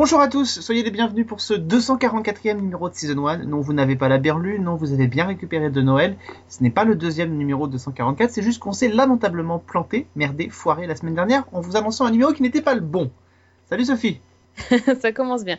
Bonjour à tous, soyez les bienvenus pour ce 244e numéro de Season 1. Non, vous n'avez pas la berlue, non, vous avez bien récupéré de Noël. Ce n'est pas le deuxième numéro de 244, c'est juste qu'on s'est lamentablement planté, merdé, foiré la semaine dernière en vous annonçant un numéro qui n'était pas le bon. Salut Sophie ça commence bien.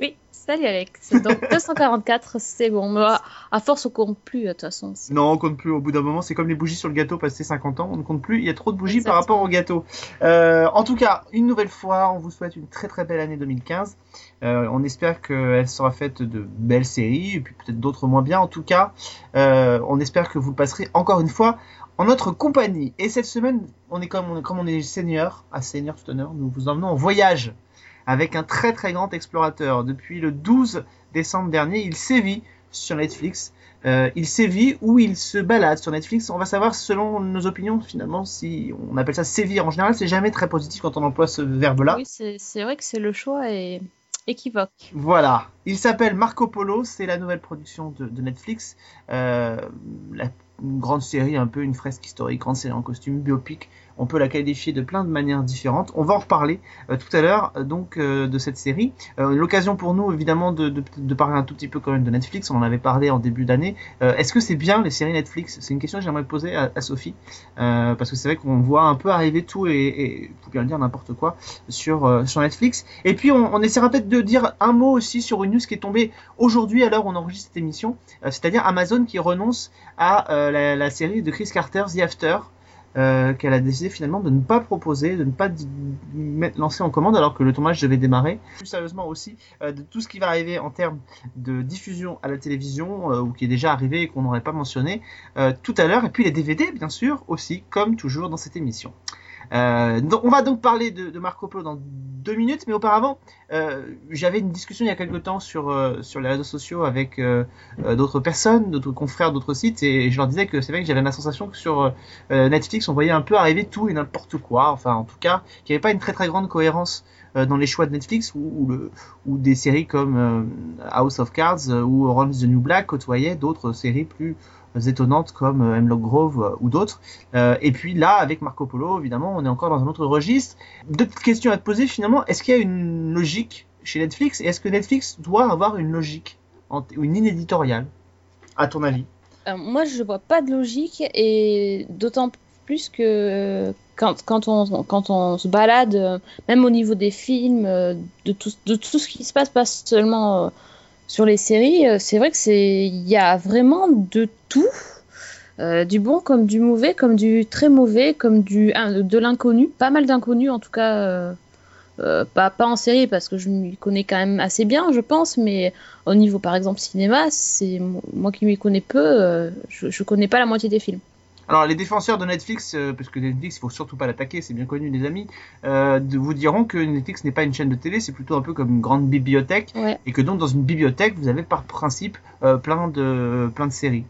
Oui, salut Alex. Donc 244, c'est bon. À, force, on compte plus, de toute façon. Non, on compte plus. Au bout d'un moment, c'est comme les bougies sur le gâteau passé 50 ans. On ne compte plus. Il y a trop de bougies par rapport au gâteau. Euh, en tout cas, une nouvelle fois, on vous souhaite une très très belle année 2015. Euh, on espère qu'elle sera faite de belles séries et puis peut-être d'autres moins bien. En tout cas, euh, on espère que vous le passerez encore une fois en notre compagnie. Et cette semaine, on est comme on est, comme on est senior, à senior tout honneur, nous vous emmenons en voyage avec un très très grand explorateur. Depuis le 12 décembre dernier, il sévit sur Netflix. Euh, il sévit ou il se balade sur Netflix. On va savoir selon nos opinions finalement si on appelle ça sévir. En général, c'est jamais très positif quand on emploie ce verbe-là. Oui, c'est vrai que c'est le choix est équivoque. Voilà. Il s'appelle Marco Polo. C'est la nouvelle production de, de Netflix. Euh, la, une grande série, un peu une fresque historique, grande série en costume, biopic. On peut la qualifier de plein de manières différentes. On va en reparler euh, tout à l'heure euh, donc euh, de cette série. L'occasion pour nous évidemment de, parler un tout petit peu quand même de Netflix. On en avait parlé en début d'année. Est-ce que c'est bien les séries Netflix? C'est une question que j'aimerais poser à, Sophie parce que c'est vrai qu'on voit un peu arriver tout et, faut bien le dire n'importe quoi sur sur Netflix. Et puis on, on essaiera peut-être de dire un mot aussi sur une news qui est tombée aujourd'hui à l'heure où on enregistre cette émission, c'est-à-dire Amazon qui renonce à la, la série de Chris Carter The After. euh, qu'elle a décidé finalement de ne pas proposer, de ne pas mettre- lancer en commande alors que le tournage devait démarrer. Plus sérieusement aussi, euh, de tout ce qui va arriver en termes de diffusion à la télévision, euh, ou qui est déjà arrivé et qu'on n'aurait pas mentionné euh, tout à l'heure, et puis les DVD bien sûr aussi, comme toujours dans cette émission. Euh, donc, on va donc parler de, Marco Polo dans deux minutes, mais auparavant, euh, j'avais une discussion il y a quelque temps sur, euh, sur les réseaux sociaux avec d'autres personnes, d'autres confrères, d'autres sites, et je leur disais que c'est vrai que j'avais la sensation que sur Netflix, on voyait un peu arriver tout et n'importe quoi, enfin en tout cas, qu'il n'y avait pas une très très grande cohérence dans les choix de Netflix, ou, des séries comme House of Cards ou Orange the New Black côtoyaient d'autres séries plus étonnantes comme euh, Hemlock Grove euh, ou d'autres. Euh, et puis là, avec Marco Polo, évidemment, on est encore dans un autre registre. Deux petites questions à te poser finalement. Est-ce qu'il y a une logique chez Netflix? Et est-ce que Netflix doit avoir une logique ou une ligne éditoriale, à ton avis? Moi, je vois pas de logique et d'autant plus que quand, quand, on, quand on se balade, même au niveau des films, de tout, de tout ce qui se passe, pas seulement sur les séries, euh, c'est vrai que c'est il y a vraiment de tout. Euh, du bon comme du mauvais, comme du très mauvais, comme du de l'inconnu, pas mal d'inconnus en tout cas, euh, pas, pas en série parce que je m'y connais quand même assez bien, je pense, mais au niveau par exemple cinéma, c'est moi qui m'y connais peu, je, je connais pas la moitié des films. Alors les défenseurs de Netflix, euh, parce que Netflix, il faut surtout pas l'attaquer, c'est bien connu les amis, euh, vous diront que Netflix n'est pas une chaîne de télé, c'est plutôt un peu comme une grande bibliothèque, Ouais. et que donc dans une bibliothèque, vous avez par principe euh, plein de plein de séries,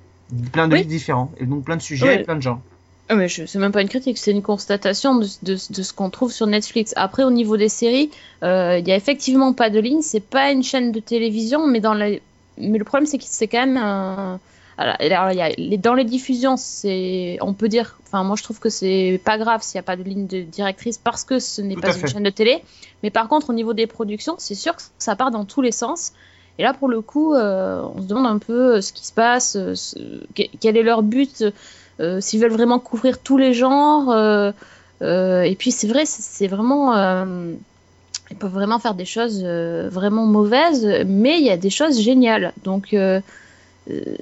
plein de Oui. livres différents, et donc plein de sujets, Ouais. et plein de gens. Ah, mais je, c'est même pas une critique, c'est une constatation de, de, de ce qu'on trouve sur Netflix. Après, au niveau des séries, il y a effectivement pas de ligne, c'est pas une chaîne de télévision, mais dans la... mais le problème c'est que c'est quand même un... Alors, alors, y a dans les diffusions, c'est, on peut dire, enfin moi je trouve que c'est pas grave s'il n'y a pas de ligne de directrice parce que ce n'est pas une fait. chaîne de télé. Mais par contre, au niveau des productions, c'est sûr que ça part dans tous les sens. Et là, pour le coup, euh, on se demande un peu euh, ce qui se passe, euh, ce- quel est leur but, euh, s'ils veulent vraiment couvrir tous les genres. euh, et puis c'est vrai, c'est vraiment, ils peuvent vraiment faire des choses euh, vraiment mauvaises, mais il y a des choses géniales. Donc euh,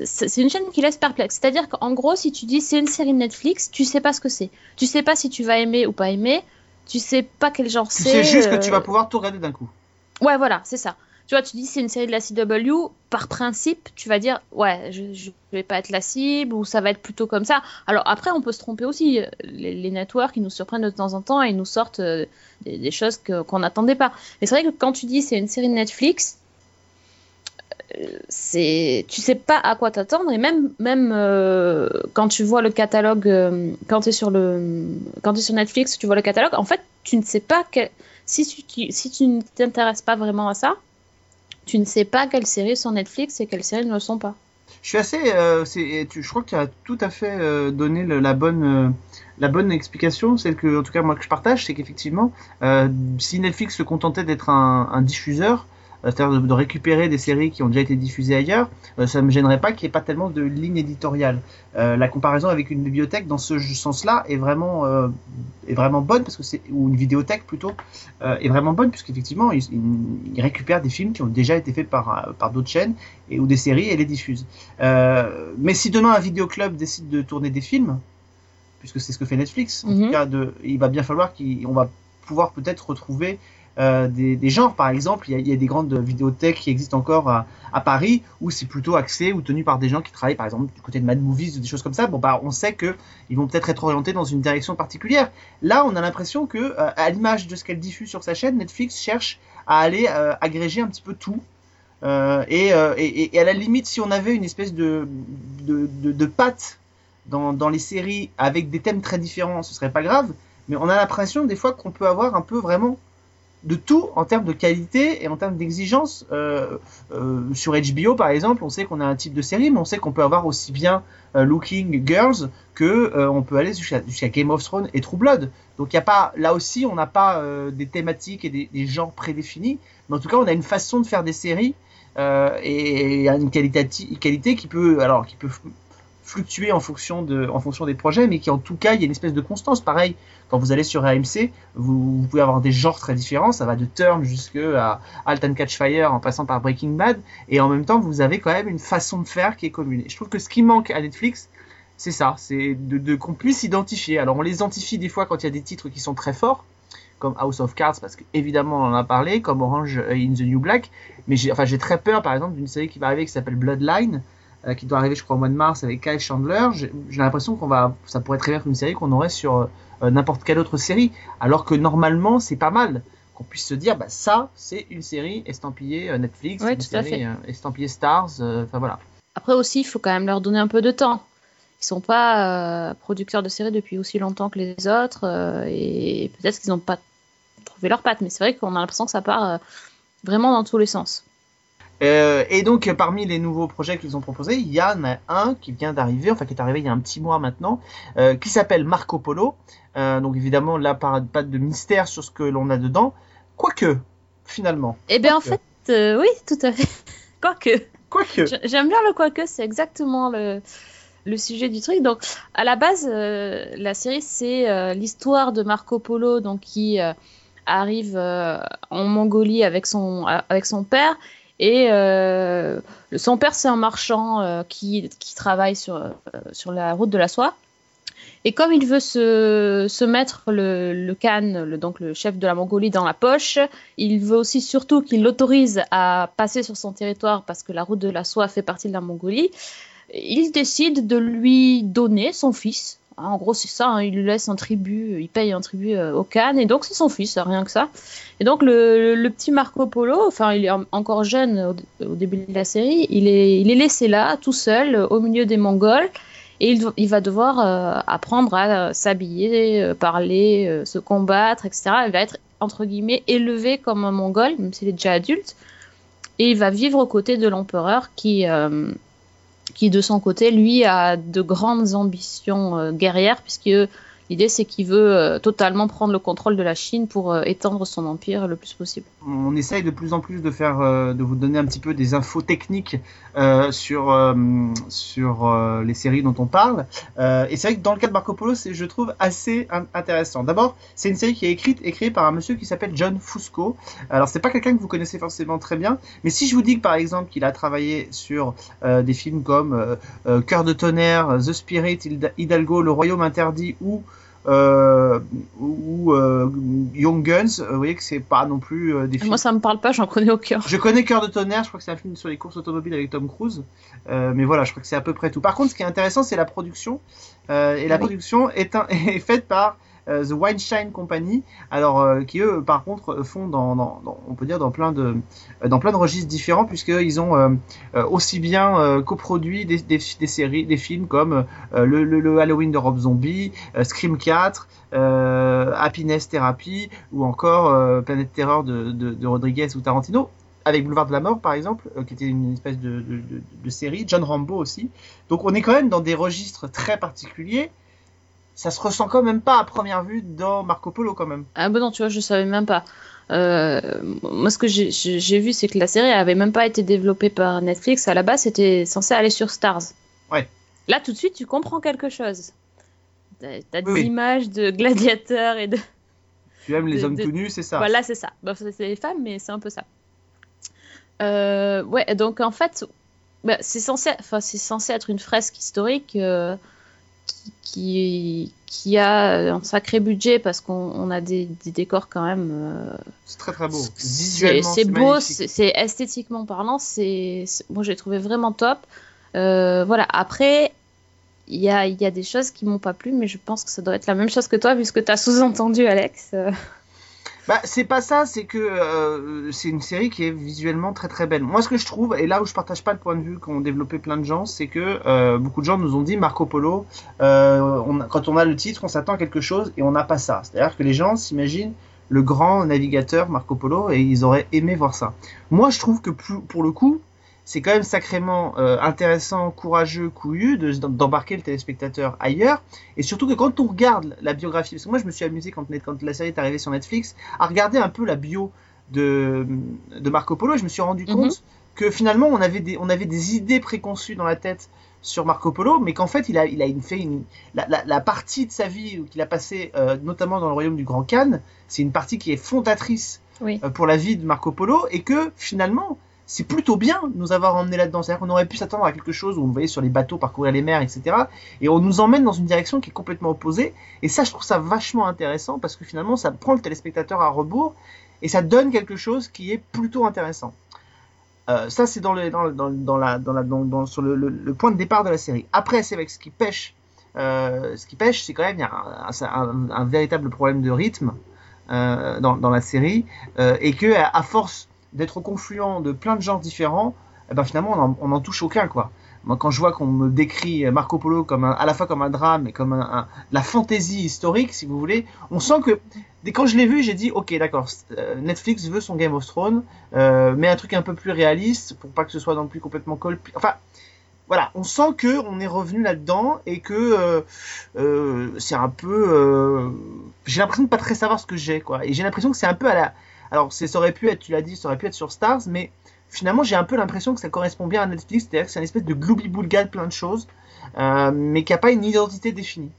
c'est c'est une chaîne qui laisse perplexe. C'est-à-dire qu'en gros, si tu dis c'est une série Netflix, tu sais pas ce que c'est. Tu sais pas si tu vas aimer ou pas aimer. Tu sais pas quel genre Tu c'est. sais juste que euh, tu vas pouvoir tout regarder d'un coup. Ouais, voilà, c'est ça. Tu vois, tu dis c'est une série de la CW, par principe, tu vas dire ouais, je, je vais pas être la cible ou ça va être plutôt comme ça. Alors après, on peut se tromper aussi. Les, les networks, ils nous surprennent de temps en temps et ils nous sortent euh, des, des choses que- qu'on n'attendait pas. Mais c'est vrai que quand tu dis c'est une série de Netflix, euh, c'est tu sais pas à quoi t'attendre et même même euh, quand tu vois le catalogue euh, quand tu es sur le quand tu sur Netflix tu vois le catalogue en fait tu ne sais pas quel, si tu si tu ne t'intéresses pas vraiment à ça tu ne sais pas quelles séries sont Netflix et quelles séries ne le sont pas. Je suis assez. euh, je crois que tu as tout à fait donné la bonne. la bonne explication, celle que, en tout cas, moi que je partage, c'est qu'effectivement, si Netflix se contentait d'être un, diffuseur, c'est-à-dire de, de récupérer des séries qui ont déjà été diffusées ailleurs, euh, ça me gênerait pas qu'il n'y ait pas tellement de ligne éditoriale. Euh, la comparaison avec une bibliothèque dans ce sens-là est vraiment euh, est vraiment bonne parce que c'est ou une vidéothèque plutôt est vraiment bonne puisqu'effectivement ils, ils, récupèrent des films qui ont déjà été faits par par d'autres chaînes et ou des séries et les diffusent. Mais si demain un vidéoclub décide de tourner des films, puisque c'est ce que fait Netflix, en Mhm. tout cas, de, il va bien falloir qu'on va pouvoir peut-être retrouver euh, des, genres. Par exemple, il y, a, des grandes vidéothèques qui existent encore à, Paris où c'est plutôt axé ou tenu par des gens qui travaillent, par exemple, du côté de Mad Movies ou des choses comme ça. Bon, bah, on sait que ils vont peut-être être orientés dans une direction particulière. Là, on a l'impression que, euh, à l'image de ce qu'elle diffuse sur sa chaîne, Netflix cherche à aller euh, agréger un petit peu tout. Et, à la limite, si on avait une espèce de, de, de, de dans, dans les séries avec des thèmes très différents, ce serait pas grave. Mais on a l'impression des fois qu'on peut avoir un peu vraiment de tout en termes de qualité et en termes d'exigence. Euh, euh, sur HBO par exemple, on sait qu'on a un type de série, mais on sait qu'on peut avoir aussi bien euh, Looking Girls que euh, on peut aller jusqu'à Game of Thrones et True Blood. Donc il y a pas, là aussi, on n'a pas euh, des thématiques et des, des genres prédéfinis, mais en tout cas, on a une façon de faire des séries euh, et, et une qualité qui peut, alors qui peut fluctuer en fonction de, en fonction des projets, mais qui en tout cas, il y a une espèce de constance. Pareil, quand vous allez sur AMC, vous, pouvez avoir des genres très différents. Ça va de Turn jusqu'à Halt and Catch Fire en passant par Breaking Bad. Et en même temps, vous avez quand même une façon de faire qui est commune. Et je trouve que ce qui manque à Netflix, c'est ça, c'est de, qu'on puisse identifier. Alors on les identifie des fois quand il y a des titres qui sont très forts, comme House of Cards, parce qu'évidemment on en a parlé, comme Orange in the New Black. Mais j'ai très peur, par exemple, d'une série qui va arriver qui s'appelle Bloodline, euh, qui doit arriver, je crois, au mois de mars avec Kyle Chandler. J'ai, l'impression qu'on va, ça pourrait très bien être une série qu'on aurait sur euh, n'importe quelle autre série, alors que normalement c'est pas mal qu'on puisse se dire, bah ça, c'est une série estampillée euh, Netflix, Ouais, une série euh, estampillée Stars. euh, Enfin voilà. Après aussi, il faut quand même leur donner un peu de temps. Ils sont pas euh, producteurs de séries depuis aussi longtemps que les autres euh, et peut-être qu'ils n'ont pas trouvé leur patte. Mais c'est vrai qu'on a l'impression que ça part euh, vraiment dans tous les sens. Euh, et donc, parmi les nouveaux projets qu'ils ont proposés, il y en a un qui vient d'arriver, enfin qui est arrivé il y a un petit mois maintenant, euh, qui s'appelle Marco Polo. Euh, donc évidemment, là, pas, pas de mystère sur ce que l'on a dedans. Quoique, finalement. Eh bien, en fait, oui, tout à fait. Quoique. Quoique. J'ai- J'aime bien le quoique, c'est exactement le, le sujet du truc. Donc, à la base, la série, c'est l'histoire de Marco Polo, donc qui arrive en Mongolie avec son, avec son père. Et euh, son père, c'est un marchand euh, qui, travaille sur, euh, sur la route de la soie. Et comme il veut se, se mettre le, le Khan, donc le chef de la Mongolie, dans la poche, il veut aussi surtout qu'il l'autorise à passer sur son territoire parce que la route de la soie fait partie de la Mongolie. Il décide de lui donner son fils. Hein, En gros, c'est ça, hein, il lui laisse un tribut, il paye un tribut euh, au Khan, et donc c'est son fils, rien que ça. Et donc le, petit Marco Polo, enfin il est en- encore jeune au, début de la série, il est, il est laissé là, tout seul, au milieu des Mongols, et il, va devoir euh, apprendre à euh, s'habiller, euh, parler, se combattre, etc. Il va être, entre guillemets, élevé comme un Mongol, même s'il est déjà adulte, et il va vivre aux côtés de l'empereur qui... qui de son côté, lui, a de grandes ambitions euh, guerrières, puisque l'idée c'est qu'il veut euh, totalement prendre le contrôle de la Chine pour euh, étendre son empire le plus possible. On essaye de plus en plus de faire, euh, de vous donner un petit peu des infos techniques euh, sur euh, sur les séries dont on parle. Et c'est vrai que dans le cas de Marco Polo, c'est, je trouve, assez in- intéressant. D'abord, c'est une série qui est écrite par un monsieur qui s'appelle John Fusco. Alors, c'est pas quelqu'un que vous connaissez forcément très bien, mais si je vous dis que par exemple qu'il a travaillé sur des films comme Cœur de tonnerre, The Spirit, Hidalgo, Le Royaume interdit ou euh, ou euh, Young Guns, euh, vous voyez que c'est pas non plus euh, des films. Moi ça me parle pas, j'en connais aucun. Je connais Cœur de tonnerre, je crois que c'est un film sur les courses automobiles avec Tom Cruise, mais voilà, je crois que c'est à peu près tout. Par contre, ce qui est intéressant, c'est la production, et la oui. production est, un- est faite par The Wineshine Company, alors euh, qui eux, par contre, font dans, on peut dire dans plein de euh, dans plein de registres différents, puisqu'ils ont euh, euh, aussi bien euh, coproduit des, séries, des films comme euh, le, Halloween de Rob Zombie, euh, Scream 4, euh, Happiness Therapy, ou encore euh, Planète Terreur de, de, de Rodriguez ou Tarantino. avec Boulevard de la Mort par exemple, euh, qui était une espèce de série, John Rambo aussi. Donc on est quand même dans des registres très particuliers. Ça se ressent quand même pas à première vue dans Marco Polo quand même. Ah bon non, tu vois, je savais même pas. Euh, moi, ce que j'ai- vu, c'est que la série avait même pas été développée par Netflix. À la base, c'était censé aller sur Stars. Ouais. Là, tout de suite, tu comprends quelque chose. T'as des Oui, images de gladiateurs et de. Tu aimes les De- hommes de- tout nus, c'est ça? Voilà, c'est ça. Bah, c'est les femmes, mais c'est un peu ça. Euh, ouais, donc en fait, bah, c'est censé, enfin, censé être une fresque historique euh, qui, a un sacré budget parce qu'on on a des, des décors quand même. euh, C'est très très beau. c'est Visuellement, c'est beau, c'est esthétiquement parlant, c'est moi j'ai trouvé vraiment top. Euh, voilà, après, il y a, il y a des choses qui m'ont pas plu, mais je pense que ça doit être la même chose que toi, vu ce que tu as sous-entendu, Alex. Bah, c'est pas ça, c'est que euh, c'est une série qui est visuellement très très belle. Moi, ce que je trouve, et là où je partage pas le point de vue qu'ont développé plein de gens, c'est que euh, beaucoup de gens nous ont dit Marco Polo, euh, on quand on a le titre, on s'attend à quelque chose et on n'a pas ça. C'est-à-dire que les gens s'imaginent le grand navigateur Marco Polo et ils auraient aimé voir ça. Moi, je trouve que plus- pour le coup, c'est quand même sacrément euh, intéressant, courageux, couillu de- d'embarquer le téléspectateur ailleurs. Et surtout que quand on regarde la biographie, parce que moi je me suis amusé quand, quand la série est arrivée sur Netflix, à regarder un peu la bio de, de Marco Polo, et je me suis rendu Mhm. compte que finalement on avait, des, on avait des idées préconçues dans la tête sur Marco Polo, mais qu'en fait il a, il a une, fait une, la, la, la partie de sa vie qu'il a passée, euh, notamment dans le royaume du Grand Khan, c'est une partie qui est fondatrice Oui. euh, pour la vie de Marco Polo, et que finalement c'est plutôt bien de nous avoir emmenés là-dedans. C'est-à-dire qu'on aurait pu s'attendre à quelque chose où on voyait sur les bateaux parcourir les mers, etc. Et on nous emmène dans une direction qui est complètement opposée. Et ça, je trouve ça vachement intéressant parce que finalement, ça prend le téléspectateur à rebours et ça donne quelque chose qui est plutôt intéressant. Euh, ça, c'est dans le, dans, dans, la, dans la, dans, sur le, point de départ de la série. Après, c'est avec ce qui pêche. Euh, ce qui pêche, c'est quand même il y a un, véritable problème de rythme euh, dans, la série euh, et que à force d'être au confluent de plein de genres différents, eh ben finalement on en, on en touche aucun quoi. Moi, quand je vois qu'on me décrit Marco Polo comme à la fois comme un drame et comme un, la fantaisie historique, si vous voulez, on sent que dès quand je l'ai vu, j'ai dit ok d'accord, euh, Netflix veut son Game of Thrones, euh, mais un truc un peu plus réaliste pour pas que ce soit non plus complètement colpi. Enfin, voilà, on sent que on est revenu là-dedans et que euh, c'est un peu. j'ai l'impression de pas très savoir ce que j'ai quoi, et j'ai l'impression que c'est un peu à la. Alors ça aurait pu être, tu l'as dit, ça aurait pu être sur Stars, mais finalement j'ai un peu l'impression que ça correspond bien à Netflix, c'est-à-dire que c'est une espèce de gloubi-boulga de plein de choses, euh, mais qui a pas une identité définie.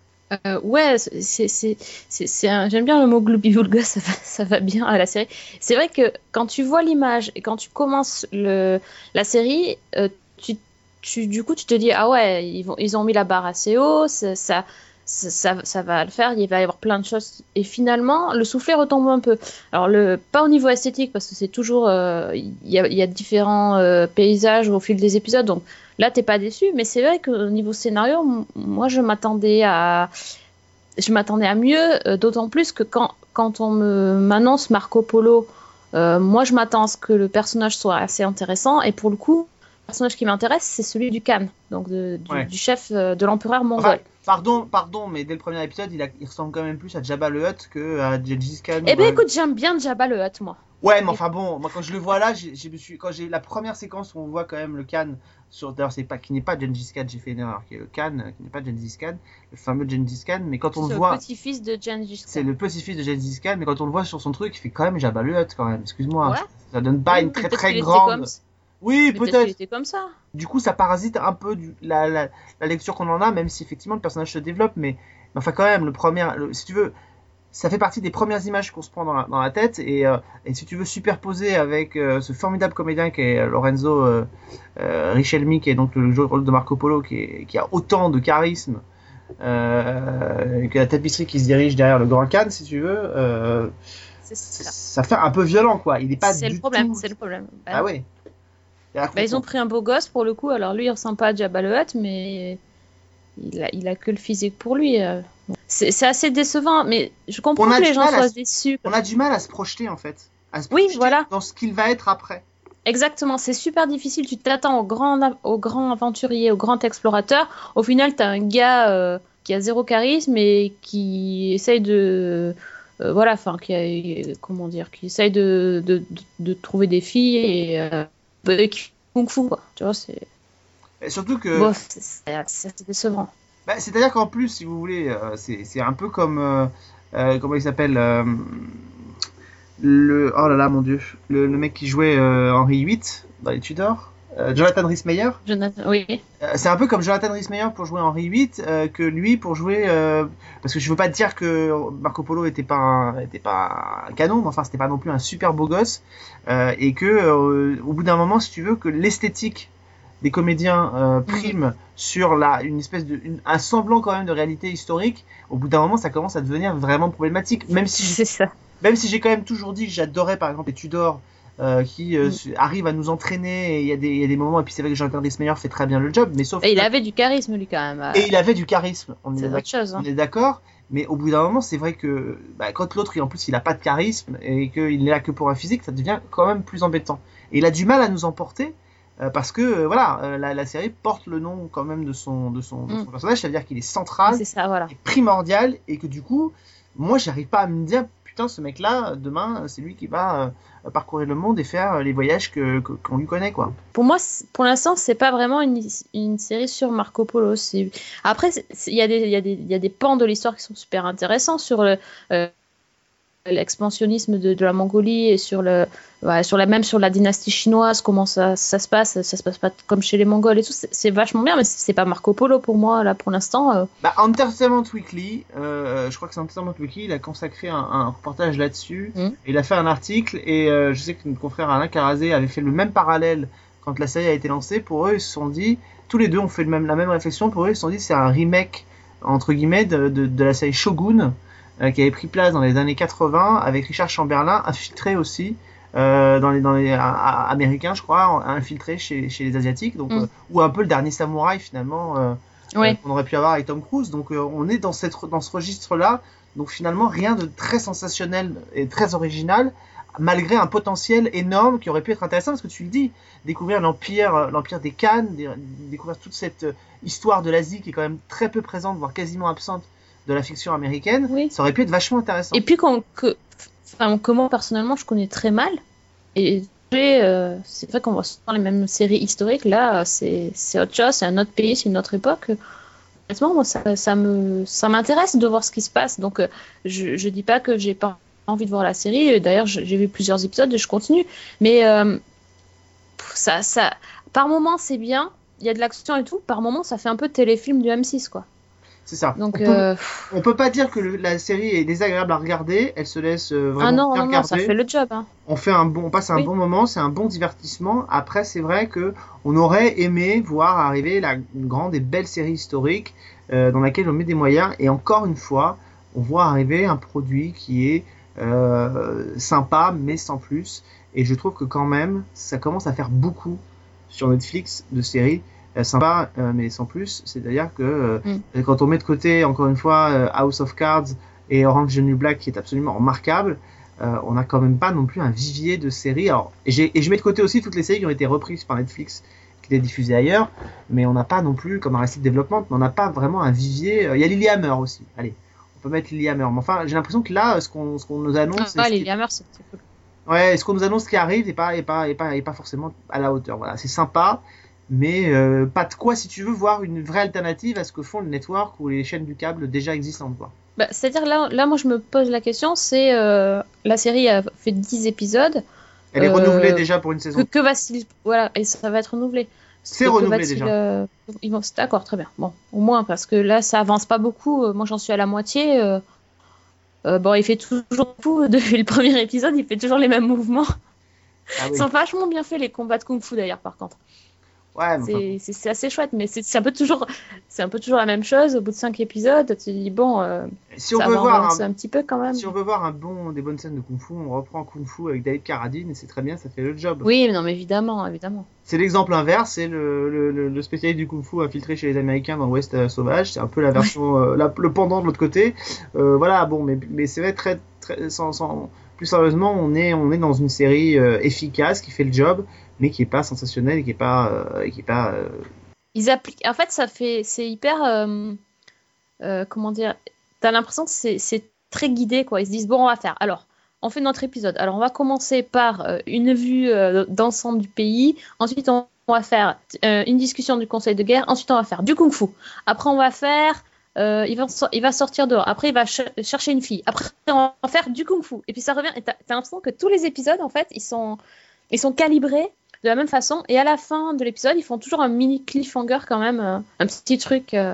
Euh, ouais, j'aime bien le mot gloubi-boulga, ça ça va bien à la série. C'est vrai que quand tu vois l'image et quand tu commences le, la série, euh, tu, tu, du coup, tu te dis, ah ouais, ils, vont, ils ont mis la barre assez haut, ça, ça, va le faire, il va y avoir plein de choses. Et finalement, le soufflet retombe un peu. Alors, pas au niveau esthétique, parce que c'est toujours, euh, il y, a, différents euh, paysages au fil des épisodes, donc là, t'es pas déçu, mais c'est vrai qu'au niveau scénario, moi, je m'attendais à, je m'attendais à mieux, euh, d'autant plus que quand, quand on m'annonce Marco Polo, moi, je m'attends à ce que le personnage soit assez intéressant, et pour le coup, personnage qui m'intéresse, c'est celui du Khan, donc de- du, Ouais. du chef euh, de l'empereur mongol. Enfin, pardon, pardon, mais dès le premier épisode, il, a- il ressemble quand même plus à Jabba le Hutt que à Gengis Khan. eh ben écoute, j'aime bien Jabba le Hutt, moi. Ouais, mais enfin bon, moi quand je le vois là, j'ai, j'ai- me suis, quand j'ai la première séquence où on voit quand même le Khan sur, d'ailleurs c'est pas qui n'est pas Gengis Khan, j'ai fait une erreur, qui est le Khan, euh, qui n'est pas Gengis Khan, le fameux Gengis Khan, mais quand on C'est le voit, petit-fils de Gengis Khan. c'est le petit-fils de Gengis Khan, mais quand on le voit sur son truc, il fait quand même Jabba le Hutt quand même. Excuse-moi, Ouais. ça donne pas une très très était grande. Oui, Peut-être comme ça. Du coup, ça parasite un peu du- la, la, la lecture qu'on en a, même si effectivement le personnage se développe, mais, mais enfin quand même, le premier, le- si tu veux, ça fait partie des premières images qu'on se prend dans la, dans la tête, et, euh, et si tu veux superposer avec euh, ce formidable comédien qui est Lorenzo euh, euh, Richelmi, qui est donc le jeu- rôle de Marco Polo, qui, est- qui a autant de charisme que la tapisserie qui se dirige derrière le Grand Khan, si tu veux, ça. ça fait un peu violent, quoi. Il est pas C'est du le problème, c'est le problème. Bah, Ah ouais. Bah, ils ont pris un beau gosse pour le coup, alors lui il ressemble pas à Jabba le Hutt, mais il a, il a que le physique pour lui. euh. C'est assez décevant, mais je comprends que les gens soient se- déçus. On a du mal à se projeter en fait. À se Oui, voilà. Dans ce qu'il va être après. Exactement, c'est super difficile. Tu t'attends au grand, au grand aventurier, au grand explorateur. Au final, t'as un gars euh, qui a zéro charisme et qui essaye de, euh, voilà, enfin, qui a- comment dire, qui essaye de, de, de, de trouver des filles et euh, qui kung fu quoi. Tu vois, c'est Et surtout que. bon, c'est- décevant. Bah, C'est-à-dire qu'en plus, si vous voulez, euh, c'est c'est un peu comme. euh, euh, comment il s'appelle le, Oh là là, mon dieu. Le, le mec qui jouait Henri VIII dans les Tudors. Euh, Jonathan Rhys-Meyer. Jonathan, oui. Euh, c'est un peu comme Jonathan Rhys-Meyer pour jouer Henri VIII euh, que lui pour jouer. parce que je veux pas dire que Marco Polo était pas un, était pas un canon, mais enfin c'était pas non plus un super beau gosse. et que au bout d'un moment, si tu veux, que l'esthétique des comédiens euh, prime sur la, une espèce de, une- un semblant quand même de réalité historique, au bout d'un moment, ça commence à devenir vraiment problématique. Même si ça. même si j'ai quand même toujours dit que j'adorais par exemple les Tudors euh, qui euh, Mm. arrivent à nous entraîner il y, a des- il y a des moments et puis c'est vrai que Jonathan Rhys-Meyer fait très bien le job mais sauf Et il avait du charisme lui quand même. et il avait du charisme on est, autre chose. hein. on est d'accord mais au bout d'un moment c'est vrai que bah, quand l'autre en plus il a pas de charisme et qu'il n'est là que pour un physique ça devient quand même plus embêtant et il a du mal à nous emporter euh, parce que euh, voilà euh, la, la série porte le nom quand même de son de son, de son Mm. personnage c'est à dire qu'il est central C'est ça, voilà. est primordial et que du coup, moi, j'arrive pas à me dire, putain, ce mec-là, demain, c'est lui qui va euh, parcourir le monde et faire euh, les voyages que que- qu'on lui connaît, quoi. Pour moi, pour l'instant, c'est pas vraiment une, série sur Marco Polo. Après, il y, y, y a des pans de l'histoire qui sont super intéressants sur le euh, l'expansionnisme de, de la Mongolie et sur le ouais, sur la même sur la dynastie chinoise comment ça, ça se passe ça se passe pas comme chez les Mongols et tout c'est vachement bien mais c'est pas Marco Polo pour moi là pour l'instant euh. Bah, Entertainment Weekly, euh, je crois que c'est Entertainment Weekly, il a consacré un, un reportage là-dessus. Mm. Il a fait un article et euh, je sais que notre confrère Alain Carazé avait fait le même parallèle quand la série a été lancée. Pour eux, ils se sont dit, tous les deux ont fait le même, la même réflexion. Pour eux, ils se sont dit, c'est un remake entre guillemets de, de, de la série Shogun qui avait pris place dans les années 80 avec Richard Chamberlain infiltré aussi. euh, dans les, dans américains, je crois, infiltré chez, chez les asiatiques, donc Mm. euh, ou un peu le dernier samouraï finalement, euh, euh, qu'on aurait pu avoir avec Tom Cruise. Donc euh, on est dans, cette, dans ce registre-là. Donc finalement rien de très sensationnel et très original, malgré un potentiel énorme qui aurait pu être intéressant parce que tu le dis, découvrir l'empire, euh, l'empire des dé- découvrir toute cette euh, histoire de l'Asie qui est quand même très peu présente, voire quasiment absente de la fiction américaine. Oui. Ça aurait pu être vachement intéressant. Et puis qu'on- que, enfin, moi personnellement je connais très mal. Et euh, c'est vrai qu'on voit souvent les mêmes séries historiques. Là, c'est autre chose, c'est un autre pays, c'est une autre époque. Honnêtement, moi, ça, ça me ça m'intéresse de voir ce qui se passe. Donc, euh, je je dis pas que j'ai pas envie de voir la série. D'ailleurs, j'ai vu plusieurs épisodes et je continue. Mais euh, ça ça par moment c'est bien. Il y a de l'action et tout. Par moment, ça fait un peu téléfilm du M6 quoi. C'est ça. Donc on, peut, euh, on peut pas dire que le- la série est désagréable à regarder. Elle se laisse euh, vraiment ah non non non, ça fait le job. Hein. on fait un bon, on passe un Oui. bon moment, c'est un bon divertissement. Après, c'est vrai que on aurait aimé voir arriver la une grande et belle série historique euh, dans laquelle on met des moyens. Et encore une fois, on voit arriver un produit qui est sympa, mais sans plus. Et je trouve que quand même, ça commence à faire beaucoup sur Netflix de séries euh, sympas, euh, mais sans plus. C'est-à-dire que euh, quand on met de côté, encore une fois, House of Cards et Orange New Black, qui est absolument remarquable, on n'a quand même pas non plus un vivier de séries. Alors, et, je mets de côté aussi toutes les séries qui ont été reprises par Netflix, qui étaient diffusées ailleurs, mais on n'a pas non plus, comme Arrested Development, mais on n'a pas vraiment un vivier. Il y a Lilyhammer aussi. Allez, on peut mettre Lilyhammer. Mais enfin, j'ai l'impression que là, ce qu'on ce qu'on nous annonce, Ah, et ce les qui- Hammer, c'est c'est cool. ouais, ce qu'on nous annonce qui arrive n'est pas, est pas, est pas, est pas forcément à la hauteur. Voilà, c'est sympa. Mais euh, pas de quoi, si tu veux, voir une vraie alternative à ce que font le network ou les chaînes du câble déjà existantes. Quoi. Bah, C'est-à-dire, là, là, moi, je me pose la question, c'est euh, la série a fait 10 épisodes. Elle est Euh, renouvelée déjà pour une saison. Que, que va-t-il. Voilà, et ça va être renouvelé. C'est renouvelé déjà. ils vont- D'accord, très bien. Bon, au moins, parce que là, ça avance pas beaucoup. Moi, j'en suis à la moitié. bon, il fait toujours tout depuis le premier épisode, il fait toujours les mêmes mouvements. Ah oui. Ils sont vachement bien faits, les combats de kung-fu, d'ailleurs, par contre. Ouais, mais C'est assez chouette, mais c'est un peu toujours, c'est un peu toujours la même chose. Au bout de cinq épisodes, tu te dis bon, euh, si on ça veut voir un, un petit peu quand même. si on veut voir un bon, des bonnes scènes de kung fu, on reprend kung fu avec David Carradine et c'est très bien, ça fait le job. Oui, mais non, mais évidemment, évidemment. C'est l'exemple inverse, c'est le, le, le, le spécialiste du kung fu infiltré chez les Américains dans l'Ouest euh, sauvage. C'est un peu la version, euh, la- le pendant de l'autre côté. Voilà, bon, mais, mais c'est vrai très, très sans, sans- plus sérieusement, on est, on est dans une série efficace qui fait le job, mais qui est pas sensationnelle et qui est pas, euh, qui est pas. euh, Ils appliquent. En fait, ça fait, c'est hyper, euh, comment dire. T'as l'impression que c'est très guidés, quoi. Ils se disent, bon, on va faire. Alors, on fait notre épisode. Alors, on va commencer par une vue d'ensemble du pays. Ensuite, on, va faire une discussion du conseil de guerre. Ensuite, on va faire du kung-fu. Après, on va faire... il, va, il va sortir dehors. Après, il va ch- chercher une fille. Après, on va faire du kung-fu. Et puis, ça revient. Et t'as l'impression que tous les épisodes, en fait, ils sont, ils sont calibrés de la même façon. Et à la fin de l'épisode, ils font toujours un mini cliffhanger quand même. euh, un petit truc euh,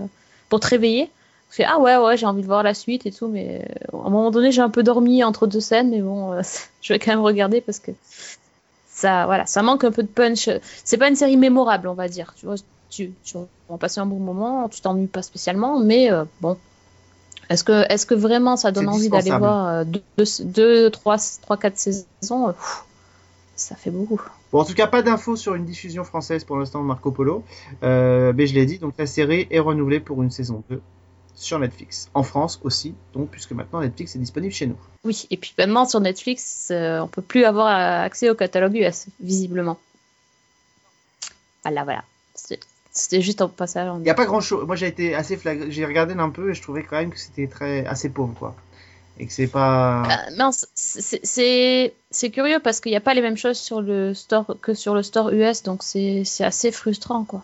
pour te réveiller. Tu fais, ah ouais, ouais, j'ai envie de voir la suite et tout, mais euh, à un moment donné, j'ai un peu dormi entre deux scènes, mais bon, euh, je vais quand même regarder parce que ça, voilà, ça manque un peu de punch. C'est pas une série mémorable, on va dire. Tu vois, tu, tu vas passer un bon moment, tu t'ennuies pas spécialement, mais bon. Est-ce que, est-ce que vraiment ça donne envie d'aller voir euh, deux, deux, deux, trois, trois, quatre saisons pff, Ça fait beaucoup. Bon, en tout cas, pas d'infos sur une diffusion française pour l'instant de Marco Polo. Euh, mais je l'ai dit, donc la série est renouvelée pour une saison 2 sur Netflix. En France aussi, donc, puisque maintenant Netflix est disponible chez nous. Oui, et puis maintenant sur Netflix, euh, on peut plus avoir accès au catalogue US, visiblement. Voilà, voilà. C'était- C'était juste un passage. en- Il n'y a pas grand chose. Moi, j'ai été assez flag... J'ai regardé un peu et je trouvais quand même que c'était très assez pauvre, quoi. Et que c'est pas. Mince, c'est- curieux parce qu'il n'y a pas les mêmes choses sur le store que sur le store US, donc c'est assez frustrant, quoi.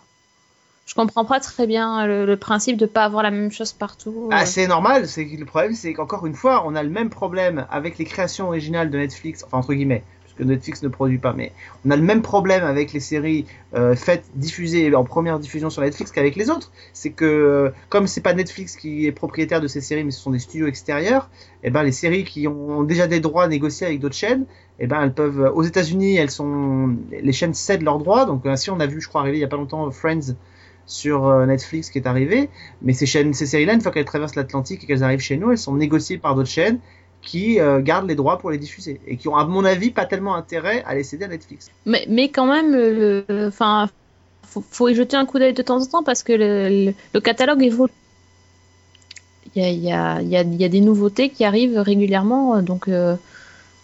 Je comprends pas très bien le, le principe de pas avoir la même chose partout. Ah, euh. c'est normal, c'est le problème, c'est qu'encore une fois, on a le même problème avec les créations originales de Netflix, enfin entre guillemets, puisque Netflix ne produit pas, mais on a le même problème avec les séries euh, faites, diffusées en première diffusion sur Netflix qu'avec les autres. C'est que, euh, comme c'est pas Netflix qui est propriétaire de ces séries, mais ce sont des studios extérieurs, et ben les séries qui ont déjà des droits négociés avec d'autres chaînes, et ben elles peuvent, aux États-Unis, elles sont, les chaînes cèdent leurs droits, donc ainsi on a vu, je crois, arriver il y a pas longtemps Friends sur euh, Netflix qui est arrivé, mais ces chaînes, ces séries-là, une fois qu'elles traversent l'Atlantique et qu'elles arrivent chez nous, elles sont négociées par d'autres chaînes qui euh, gardent les droits pour les diffuser et qui ont, à mon avis, pas tellement intérêt à les céder à Netflix. Mais, quand même, le- enfin, faut, y jeter un coup d'œil de temps en temps parce que le, catalogue évolue. Il y a, y, a, des nouveautés qui arrivent régulièrement, donc euh,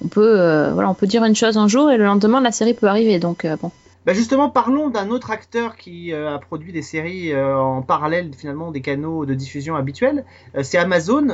on peut, euh, voilà, on peut dire une chose un jour et le lendemain la série peut arriver. Donc euh, bon. Bah justement, parlons d'un autre acteur qui euh, a produit des séries euh, en parallèle finalement des canaux de diffusion habituels. Euh, c'est Amazon.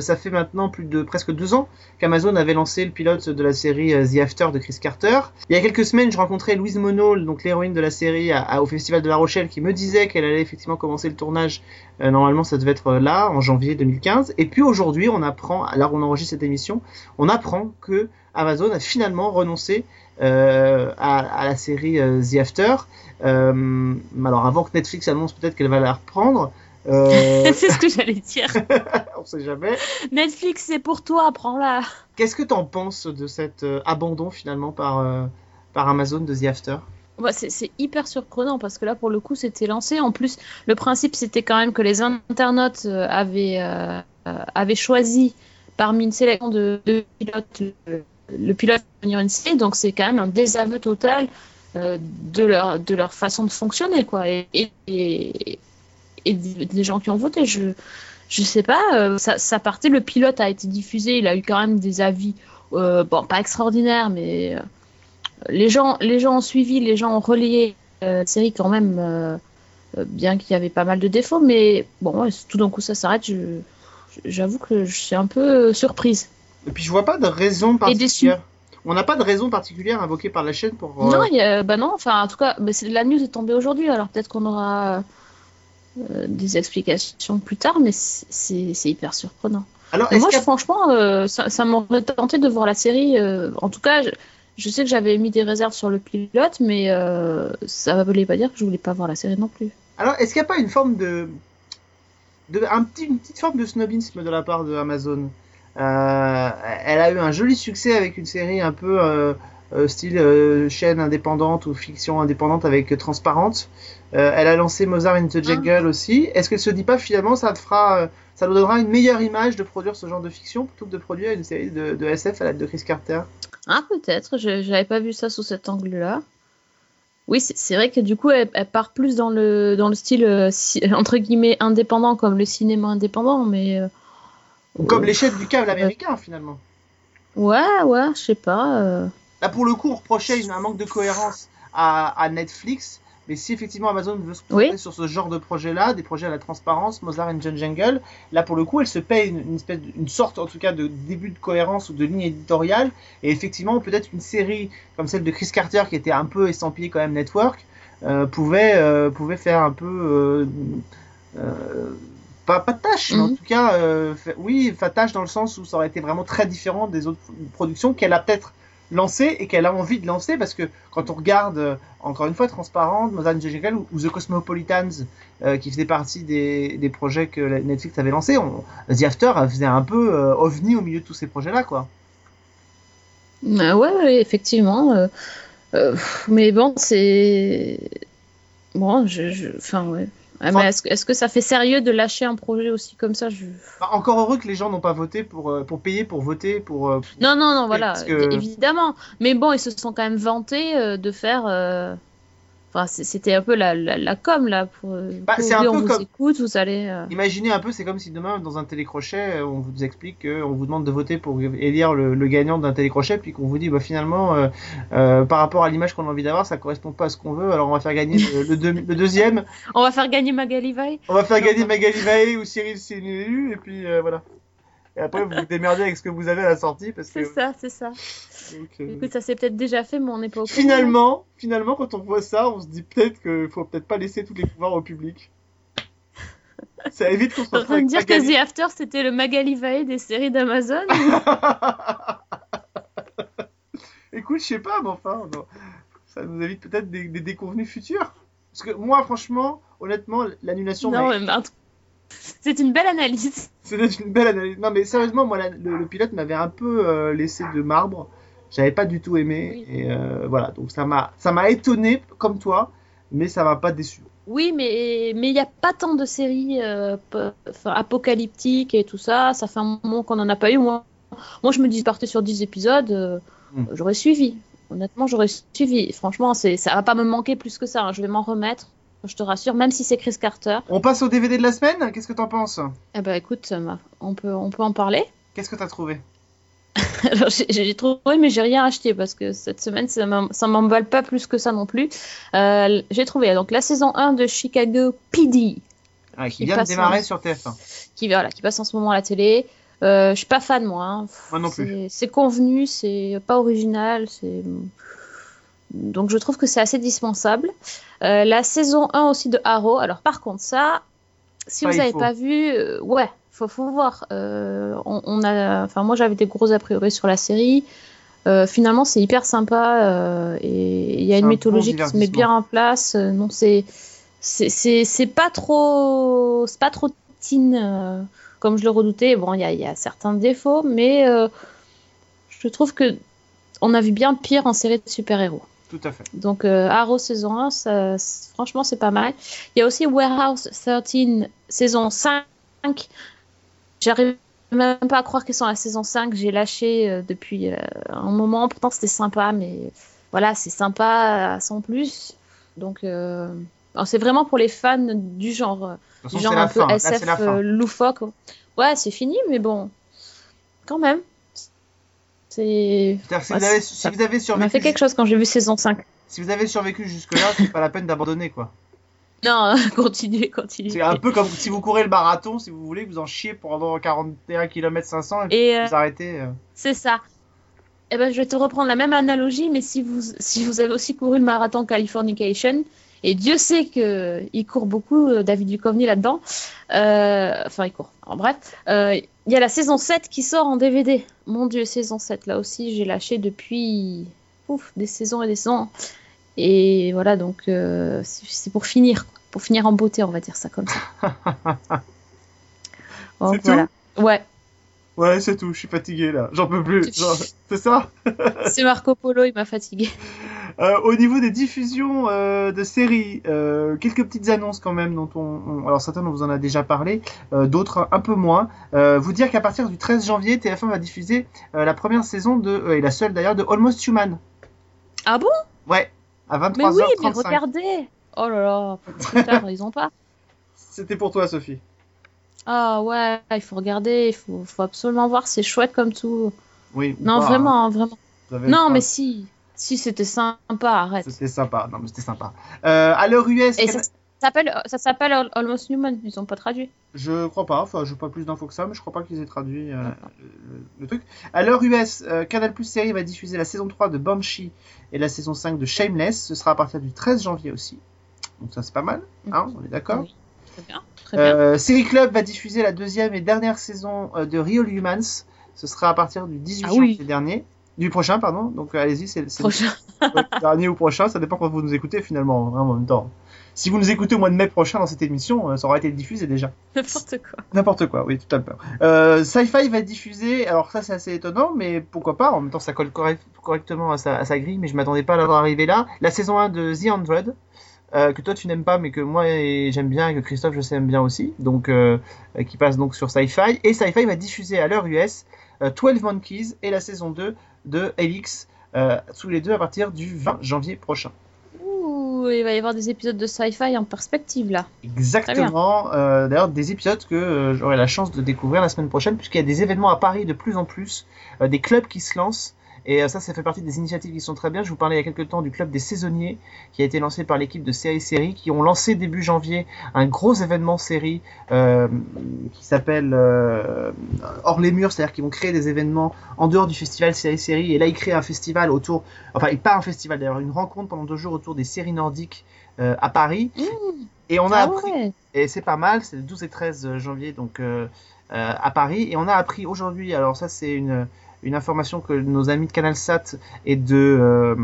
Ça fait maintenant plus de presque deux ans qu'Amazon avait lancé le pilote de la série The After de Chris Carter. Il y a quelques semaines, je rencontrais Louise Monod, donc l'héroïne de la série, au Festival de La Rochelle, qui me disait qu'elle allait effectivement commencer le tournage. Normalement, ça devait être là en janvier 2015. Et puis aujourd'hui, on apprend, alors on enregistre cette émission, on apprend que Amazon a finalement renoncé euh, à, à la série euh, The After. Euh, alors avant que Netflix annonce peut-être qu'elle va la reprendre, c'est ce que j'allais dire. on sait jamais. Netflix, c'est pour toi, prends-la. Qu'est-ce que t'en penses de cet abandon finalement par, par Amazon de The After? Ouais, c'est hyper surprenant parce que là, pour le coup, c'était lancé. En plus, le principe, c'était quand même que les internautes avaient, euh, avaient choisi parmi une sélection de, de pilotes le, le pilote de devenir une série. Donc, c'est quand même un désaveu total euh, de, leur, de leur façon de fonctionner. Quoi. Et, des gens qui ont voté, je je sais pas, euh, ça, partait, le pilote a été diffusé, il a eu quand même des avis, euh, bon, pas extraordinaires, mais les gens, les gens ont suivi, les gens ont relayé la série quand même, bien qu'il y avait pas mal de défauts, mais bon, tout d'un coup ça s'arrête, j'avoue que je suis un peu surprise. Et puis je vois pas de raison particulière. On n'a pas de raison particulière invoquée par la chaîne pour. euh, Non, il y a- bah non, enfin en tout cas, bah, la news est tombée aujourd'hui, alors peut-être qu'on aura euh, des explications plus tard, mais c'est- hyper surprenant. Alors, moi, je- franchement, euh, ça, ça m'aurait tenté de voir la série. euh, en tout cas, je, je sais que j'avais mis des réserves sur le pilote, mais ça ne voulait pas dire que je voulais pas voir la série non plus. Alors, est-ce qu'il n'y a pas une forme de, de un petit, une petite forme de snobisme de la part de Amazon? Euh, Elle a eu un joli succès avec une série un peu euh, euh, style chaîne indépendante ou fiction indépendante avec Transparente. Elle a lancé Mozart in the Jungle aussi. Est-ce qu'elle se dit pas finalement ça te fera, ça nous donnera une meilleure image de produire ce genre de fiction plutôt que de produire une série de, de SF à l'aide de Chris Carter? Ah, peut-être, je n'avais pas vu ça sous cet angle-là. Oui, c'est vrai que du coup, elle, elle part plus dans le, dans le style, euh, si- entre guillemets, indépendant, comme le cinéma indépendant, mais... euh, Comme les chaînes du câble américain finalement. Ouais, ouais, je sais pas. euh, Là, pour le coup, on reprochait une- un manque de cohérence à, à Netflix Mais si effectivement Amazon veut se concentrer sur ce genre de projet-là, des projets à la transparence, Mozart and John Jungle, là pour le coup, elle se paye une, une espèce, de- une sorte en tout cas de début de cohérence ou de ligne éditoriale. Et effectivement, peut-être une série comme celle de Chris Carter qui était un peu estampillée quand même network euh, pouvait euh, pouvait faire un peu euh, euh, pas pas de tâche, mais en Mhm. tout cas, euh, oui, pas tâche dans le sens où ça aurait été vraiment très différent des autres productions qu'elle a peut-être lancées et qu'elle a envie de lancer parce que quand on regarde euh, encore une fois Transparent, Mozart Jungle ou, ou The Cosmopolitans euh, qui faisait partie des, des projets que Netflix avait lancés, on, The After faisait un peu ovni au milieu de tous ces projets-là quoi. Euh, ouais, ouais, effectivement. mais bon, c'est. Bon, je- Enfin, ouais. Enfin- est-ce que, ça fait sérieux de lâcher un projet aussi comme ça je... Bah, encore heureux que les gens n'ont pas voté pour euh, pour payer pour voter pour. euh, pour- Non, non, non, voilà, que- évidemment. Mais bon, ils se sont quand même vantés euh, de faire. Euh, Enfin, c'est- c'était un peu la, la, la com là. Pour... Bah, pour c'est un dire, peu on vous comme- écoute, vous allez. euh, Imaginez un peu, c'est comme si demain, dans un télécrochet, euh, on vous explique qu'on vous demande de voter pour élire le, le gagnant d'un télécrochet, puis qu'on vous dit, bah, finalement, euh, euh, par rapport à l'image qu'on a envie d'avoir, ça correspond pas à ce qu'on veut, alors on va faire gagner le, le deux- le deuxième, On va faire gagner Magali Vaille. on va faire gagner Magali Vaé ou Cyril Sénélu, et puis euh, voilà. Et après, vous vous démerdez avec ce que vous avez à la sortie, parce que. C'est ça, c'est ça. donc, euh, Écoute, ça s'est peut-être déjà fait, mais on n'est pas au courant. Finalement, finalement, quand on voit ça, on se dit peut-être qu'il faut peut-être pas laisser tous les pouvoirs au public. Ça évite qu'on se T'es en retrouve train de dire Magali- que The After c'était le Magali Vaille des séries d'Amazon Écoute, je sais pas, mais enfin, non. ça nous évite peut-être des, des déconvenus futurs. Parce que moi, franchement, honnêtement, l'annulation, Non, m'a- mais tout- c'est une belle analyse. c'était une belle analyse. Non, mais sérieusement, moi, la- le, le pilote m'avait un peu euh, laissé de marbre. J'avais pas du tout aimé. Oui. Et euh, voilà, donc ça m'a, ça m'a étonné, comme toi, mais ça m'a pas déçu. Oui, mais mais il n'y a pas tant de séries euh, apocalyptiques et tout ça. Ça fait un moment qu'on n'en a pas eu. Moi, moi je me dis, partais sur 10 épisodes, euh, Mm. j'aurais suivi. Honnêtement, j'aurais suivi. Franchement, c'est, ça va pas me manquer plus que ça. hein. Je vais m'en remettre, je te rassure, même si c'est Chris Carter. On passe au DVD de la semaine Qu'est-ce que t'en penses? Eh ben, écoute, ma- on peut, on peut en parler. Qu'est-ce que t'as trouvé? J'ai- trouvé, mais j'ai rien acheté parce que cette semaine, ça m'em- ça m'emballe pas plus que ça non plus. Euh, j'ai trouvé donc la saison 1 de Chicago PD. Ah, Qui Qui vient de démarrer en- sur TF1. qui, voilà, qui passe en ce moment à la télé. Euh, je suis pas fan, moi. hein. Moi non plus. C'est convenu, c'est pas original. c'est Donc je trouve que c'est assez dispensable. Euh, la saison 1 aussi de Arrow. Alors par contre, ça, si Ça, vous n'avez pas vu, euh, ouais, faut, faut voir. Euh, on, on a, enfin moi j'avais des gros a priori sur la série. Finalement, c'est hyper sympa et il y a une un bon mythologie qui se met bien en place. Non, c'est c'est- pas trop c'est pas trop teen comme je le redoutais. Bon, il y y a certains défauts, mais je trouve que on a vu bien pire en série de super-héros. Tout à fait. Donc euh, Arrow saison 1, ça, c- franchement c'est pas mal. Il y a aussi Warehouse 13 saison 5. J'arrive même pas à croire qu'ils sont à la saison 5. J'ai lâché euh, depuis euh, un moment. Pourtant c'était sympa, mais voilà, c'est sympa sans plus. Donc euh, c'est vraiment pour les fans du genre, euh, du genre un peu fin. SF euh, loufoque. Ouais, c'est fini, mais bon, quand même. C'est. Que si, Ouais, vous avez, ça- si vous avez survécu, fait quelque chose quand j'ai vu saison 5. si vous avez survécu jusque-là, c'est pas la peine d'abandonner, quoi. Non, continuez, continuez. C'est un peu comme si vous courez le marathon, si vous voulez, vous en chiez pendant 41 km 500 et, puis Et euh, vous arrêtez. euh. c'est ça. Eh ben, je vais te reprendre la même analogie, mais si vous, si vous avez aussi couru le marathon Californication, et Dieu sait que il court beaucoup, euh, David Duchovny là-dedans. Euh, enfin, il court. En bref, euh, il y a la saison 7 qui sort en DVD. Mon Dieu, saison 7, là aussi, j'ai lâché depuis ouf, des saisons et des saisons. Et voilà, donc euh, c'est pour finir, pour finir en beauté, on va dire ça comme ça. Donc, C'est tout? voilà. Ouais, Ouais, c'est tout, je suis fatigué là, j'en peux plus. Genre, C'est ça? C'est Marco Polo, il m'a fatigué. Euh, Au niveau des diffusions euh, de séries, euh, quelques petites annonces quand même dont on, on- alors certaines on vous en a déjà parlé, d'autres un peu moins. Vous dire qu'à partir du 13 janvier, TF1 va diffuser la première saison de et la seule d'ailleurs de Almost Human. Ah bon? Ouais, à Mais oui, mais 23h35. regardez Oh là là, tard, ils ont pas. C'était pour toi Sophie. Ah ouais, il faut regarder, il faut, faut absolument voir, c'est chouette comme tout. Oui. ou Non, pas, hein. vraiment, vraiment. Vous avez Non, pas- mais si. Si c'était sympa, arrête. C'était sympa. Non, mais c'était sympa. Euh, à l'heure US, Et ça s'appelle, Almost Human, ils ont pas traduit. je crois pas. Enfin, je pas plus d'infos que ça, mais je crois pas qu'ils aient traduit euh, le, le truc. À l'heure US, euh, Canal Plus Série va diffuser la saison 3 de Banshee et la saison 5 de Shameless. Ce sera à partir du 13 janvier aussi. Donc ça, c'est pas mal. Hein, on est d'accord Oui. Très bien. Très bien. Euh, Série Club va diffuser la deuxième et dernière saison euh, de Real Humans. Ce sera à partir du 18 Ah oui. janvier dernier. Du prochain, pardon. Donc euh, allez-y, c'est le dernier ou prochain. Ça dépend quand vous nous écoutez finalement, vraiment en même temps. Si vous nous écoutez au mois de mai prochain dans cette émission, euh, ça aura été diffusé déjà. N'importe quoi. N'importe quoi, oui, tout à fait. Euh, Sci-Fi va diffuser, alors ça c'est assez étonnant, mais pourquoi pas, en même temps ça colle correct- correctement à sa, à sa grille, mais je m'attendais pas à l'avoir arrivé là. La saison 1 de The Hundred, euh, que toi tu n'aimes pas, mais que moi j'aime bien, et que Christophe je sais aime bien aussi, donc euh, qui passe donc sur Sci-Fi. Et Sci-Fi va diffuser à l'heure US 12 Monkeys et la saison 2 de Helix, euh, tous les deux à partir du 20 janvier prochain. Ouh, il va y avoir des épisodes de sci-fi en perspective là. Exactement. Euh, D'ailleurs, des épisodes que euh, j'aurai la chance de découvrir la semaine prochaine, puisqu'il y a des événements à Paris de plus en plus, euh, des clubs qui se lancent. Et euh, ça, ça fait partie des initiatives qui sont très bien. Je vous parlais il y a quelques temps du club des saisonniers, qui a été lancé par l'équipe de Série Série, qui ont lancé début janvier un gros événement série euh, qui s'appelle euh, Hors les murs, c'est-à-dire qu'ils vont créer des événements en dehors du festival Série Série. Et là, ils créent un festival autour, enfin, pas un festival d'ailleurs, une rencontre pendant deux jours autour des séries nordiques euh, à Paris. Et on a ah appris ouais. et c'est pas mal, c'est le 12 et 13 janvier donc à Paris. Et on a appris aujourd'hui, alors ça c'est une, une information que nos amis de CanalSat et de, euh,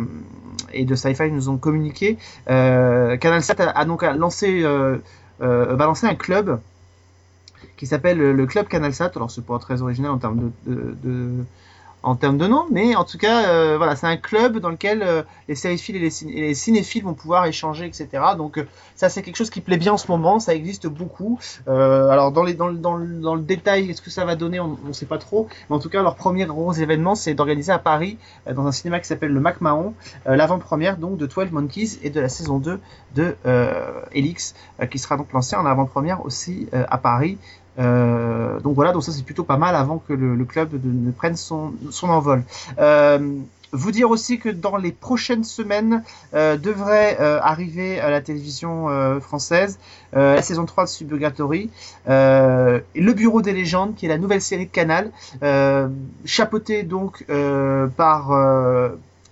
et de Sci-Fi nous ont communiqué. Euh, CanalSat a, donc lancé, euh, euh, un club qui s'appelle le Club CanalSat. Alors c'est pas très original en termes de- en termes de nom, mais en tout cas, euh, voilà, c'est un club dans lequel euh, les sériphiles et les, cinéphiles vont pouvoir échanger, etc. Donc euh, ça, c'est quelque chose qui plaît bien en ce moment. Ça existe beaucoup. Alors dans, le, détail, est-ce que ça va donner On ne sait pas trop. Mais en tout cas, leur premier gros événement, c'est d'organiser à Paris, dans un cinéma qui s'appelle le Mac Mahon, l'avant-première donc de 12 Monkeys et de la saison 2 de Helix, qui sera donc lancée en avant-première aussi à Paris. Euh, donc voilà, donc ça c'est plutôt pas mal avant que le, le club de- ne prenne son, son envol. Euh, vous dire aussi que dans les prochaines semaines euh, devrait euh, arriver à la télévision euh, française la saison 3 de Suburgatory, et Le Bureau des légendes, qui est la nouvelle série de Canal, chapeautée donc par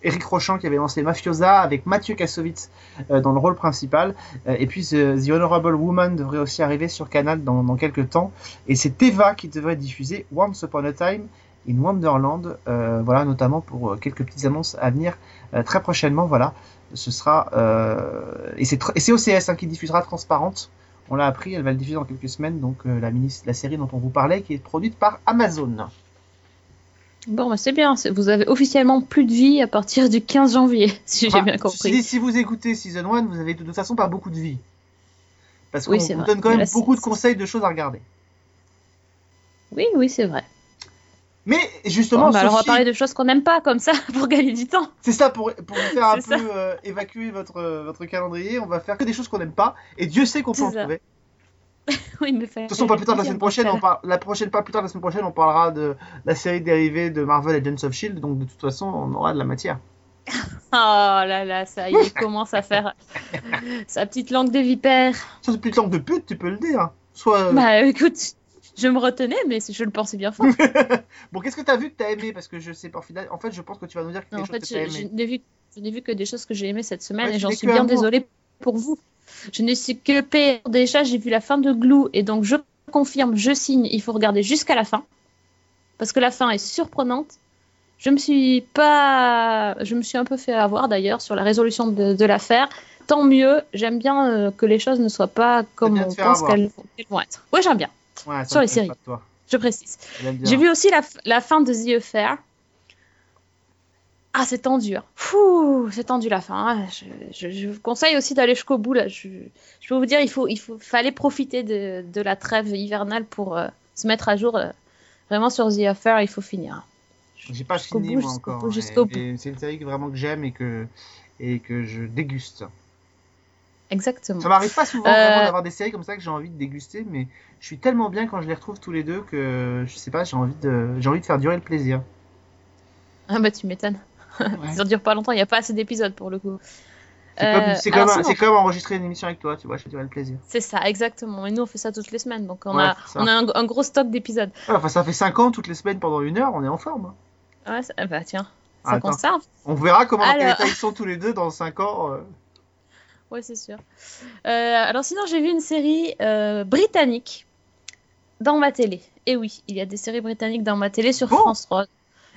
Eric Rochant qui avait lancé Mafiosa avec Mathieu Kassovitz euh, dans le rôle principal. Euh, et puis The, Honorable Woman devrait aussi arriver sur Canal dans, dans quelques temps. Et c'est Eva qui devrait diffuser Once Upon a Time in Wonderland, euh, voilà, notamment pour euh, quelques petites annonces à venir euh, très prochainement. Voilà, ce sera euh, et c'est OCS hein, qui diffusera Transparente. On l'a appris, elle va le diffuser dans quelques semaines. Donc la la série dont on vous parlait, qui est produite par Amazon. Bon, bah, c'est bien. Vous avez officiellement plus de vie à partir du 15 janvier, si j'ai Ah, bien compris. dit, si vous écoutez Season 1, vous avez de toute façon pas beaucoup de vie. Parce qu'on Oui, vous vrai. donne quand même là, beaucoup de conseils de choses à regarder. Oui, oui, c'est vrai. Mais justement, Bon, bah, alors on va parler de choses qu'on n'aime pas, comme ça, pour gagner du temps. c'est ça pour, pour vous faire un peu euh, évacuer votre, euh, votre calendrier. On va faire que des choses qu'on n'aime pas. Et Dieu sait qu'on peut en ça. trouver. oui, mais fait. De toute façon, pas plus tard la semaine prochaine, on par- la prochaine, pas plus tard la semaine prochaine, on parlera de la série dérivée de Marvel Agents of Shield. Donc de toute façon, on aura de la matière. Oh là là, ça y est, il commence à faire sa petite langue de vipère. Plus de langue de pute, tu peux le dire. Soit. Bah écoute, je me retenais, mais je le pensais bien fort. Bon, qu'est-ce que t'as vu que t'as aimé? Parce que je sais pas, en fait, je pense que tu vas nous dire quelque Non, en chose fait, que t'as je, n'ai vu, je n'ai vu que des choses que j'ai aimées cette semaine Ouais, et j'en suis bien désolée pour vous. Je ne suis que pire. Déjà, j'ai vu la fin de Glue et donc je confirme, je signe, il faut regarder jusqu'à la fin parce que la fin est surprenante. Je me suis pas, je me suis un peu fait avoir d'ailleurs sur la résolution de, de l'affaire. Tant mieux, j'aime bien euh, que les choses ne soient pas comme on pense qu'elles vont être. Oui, j'aime bien, Ouais, sur les séries. je précise. J'ai vu aussi la fin de The Affair. Ah, c'est tendu. hein. Fouh, c'est tendu la fin. hein. Je, je- je vous conseille aussi d'aller jusqu'au bout. Là. Je, je peux vous dire, il, faut, il faut, fallait profiter de, de la trêve hivernale pour euh, se mettre à jour. euh, vraiment sur The Affair, il faut finir. J'ai pas fini bout, moi encore. jusqu'au bout. C'est une série que vraiment que j'aime et que et que je déguste. Exactement. Ça m'arrive pas souvent Euh, d'avoir des séries comme ça que j'ai envie de déguster, mais je suis tellement bien quand je les retrouve tous les deux que je sais pas, j'ai envie de j'ai envie de faire durer le plaisir. Ah bah tu m'étonnes. Ouais. Ça dure pas longtemps, il n'y a pas assez d'épisodes pour le coup. C'est Euh, comme, c'est comme, sinon- comme enregistrer une émission avec toi, tu vois, je te dirais le plaisir. C'est ça, exactement. Et nous, on fait ça toutes les semaines. Donc, on Ouais, a, on un, un gros stock d'épisodes. Ouais, Enfin, ça fait 5 ans, toutes les semaines, pendant une heure, on est en forme. hein. Ouais, ça- bah tiens, ça Attends. conserve. On verra comment Alors- état ils sont tous les deux dans 5 ans. euh. Ouais, c'est sûr. Euh, alors, sinon, j'ai vu une série euh, britannique dans ma télé. Et oui, il y a des séries britanniques dans ma télé sur Bon. France 3.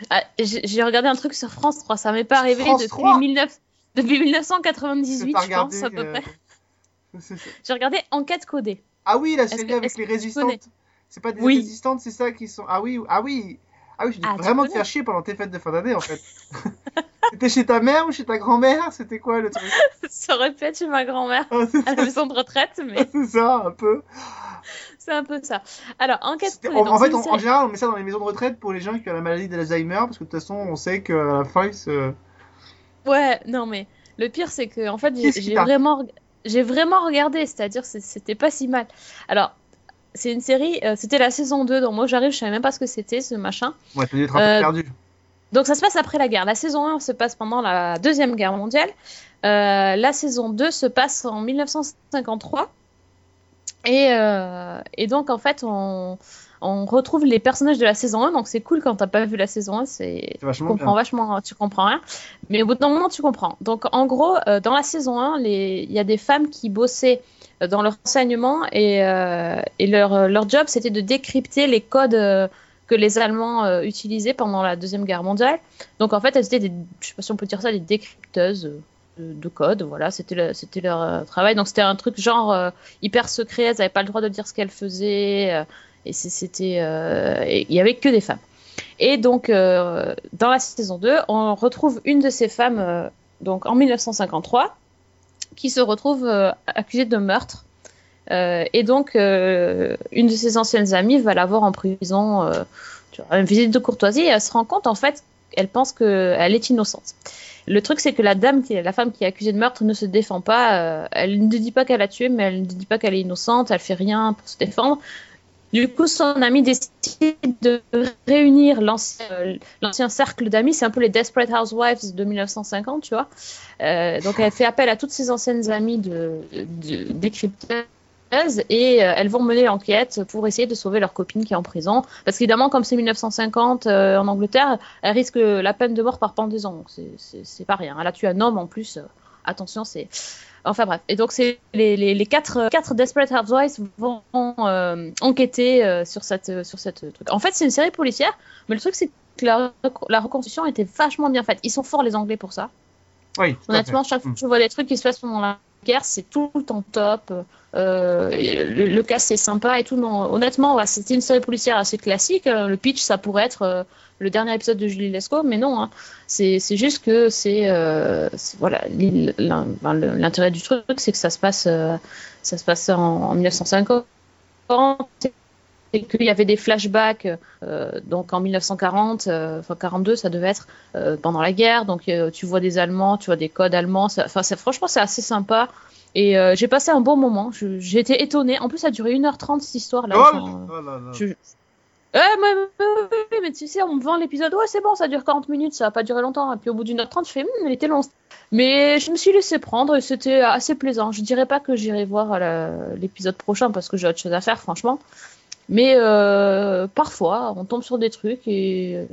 Ah, j'ai regardé un truc sur France 3, ça m'est pas arrivé France depuis, 3? 19 depuis Que 1998, t'as je pense, à peu près. J'ai regardé Enquête codée. Ah oui, la série avec les résistantes. C'est pas des Oui. résistantes, c'est ça qui sont. Ah oui, ah oui. Ah oui, je Ah, vraiment te faire chier pendant tes fêtes de fin d'année en fait. C'était chez ta mère ou chez ta grand-mère? C'était quoi le truc? Ça aurait pu être chez ma grand-mère Ah, à la maison de retraite, mais c'est ça, un peu. C'est un peu ça. Alors. En, donc en c'est fait, en, en général, on met ça dans les maisons de retraite pour les gens qui ont la maladie d'Alzheimer, parce que de toute façon, on sait qu'à la fin, se... Ouais, non, mais le pire, c'est que en fait, j'ai vraiment, j'ai vraiment regardé, c'est-à-dire, c'est- c'était pas si mal. Alors, c'est une série, euh, c'était la saison 2, donc moi j'arrive, je savais même pas ce que c'était, ce machin. Ouais, dû être un peu Euh, perdu. Donc ça se passe après la guerre. La saison 1 se passe pendant la Deuxième Guerre mondiale. Euh, la saison 2 se passe en 1953. Et, euh, et donc, en fait, on, on retrouve les personnages de la saison 1. Donc, c'est cool quand t'as pas vu la saison 1. C'est, tu comprends bien. vachement, tu comprends rien. Mais au bout d'un moment, tu comprends. Donc, en gros, euh, dans la saison 1, les- il y a des femmes qui bossaient euh, dans leur enseignement et, euh, et leur, leur job, c'était de décrypter les codes que les Allemands utilisaient pendant la Deuxième Guerre mondiale. Donc, en fait, elles étaient des, je sais pas si on peut dire ça, des décrypteuses de, de code. Voilà, c'était c'était leur euh, travail. Donc, c'était un truc genre euh, hyper secret. Elles n'avaient pas le droit de dire ce qu'elles faisaient. euh, et c'était, il y avait que des femmes. Et donc, dans la saison 2, on retrouve une de ces femmes, donc en 1953, qui se retrouve accusée de meurtre. Et donc, une de ses anciennes amies va la voir en prison, une visite de courtoisie, et elle se rend compte, en fait, elle pense qu'elle est innocente. Le truc, c'est que la dame, la femme qui est accusée de meurtre, ne se défend pas. euh, elle ne dit pas qu'elle a tué, mais elle ne dit pas qu'elle est innocente. Elle fait rien pour se défendre. Du coup, son ami décide de réunir l'ancien cercle d'amis. C'est un peu les Desperate Housewives de 1950, tu vois. Euh, donc, elle fait appel à toutes ses anciennes amies de, de, et euh, elles vont mener l'enquête pour essayer de sauver leur copine qui est en prison. Parce qu'évidemment, comme c'est 1950 euh, en Angleterre, elle risque la peine de mort par pendaison. C'est- pas rien. Elle a tué un homme en plus. Euh, attention, c'est. Enfin bref. Et donc, c'est les, les, les quatre, quatre Desperate Housewives vont euh, enquêter euh, sur cette, sur cette truc. En fait, c'est une série policière, mais le truc, c'est que la, la reconstruction était vachement bien faite. Ils sont forts, les Anglais, pour ça. Oui. Honnêtement, chaque fois que je vois des trucs qui se passent pendant la c'est tout le temps top. Euh, le, cast c'est sympa et tout. Non, honnêtement, ouais, c'était une série policière assez classique. Euh, Le pitch, ça pourrait être euh, le dernier épisode de Julie Lescaut, mais non. hein. C'est juste que c'est voilà l'intérêt du truc, c'est que ça se passe ça se passe en 1950 et qu'il y avait des flashbacks euh, donc en 1940, euh, enfin 42 ça devait être euh, pendant la guerre. Donc tu vois des Allemands, tu vois des codes allemands. Enfin franchement c'est assez sympa. Et euh, j'ai passé un bon moment. J'ai été étonnée. En plus ça a duré 1h30 cette histoire là. Oh, oh là là. je... Eh, mais, mais- mais- mais tu sais, on me vend l'épisode, ouais, c'est bon, ça dure 40 minutes, ça va pas durer longtemps. Et puis au bout d'une heure 30, je fais, Hum, elle était longue. Mais je me suis laissé prendre et c'était assez plaisant. Je dirais pas que j'irai voir l'épisode prochain parce que j'ai autre chose à faire, franchement. Mais euh, parfois, on tombe sur des trucs et,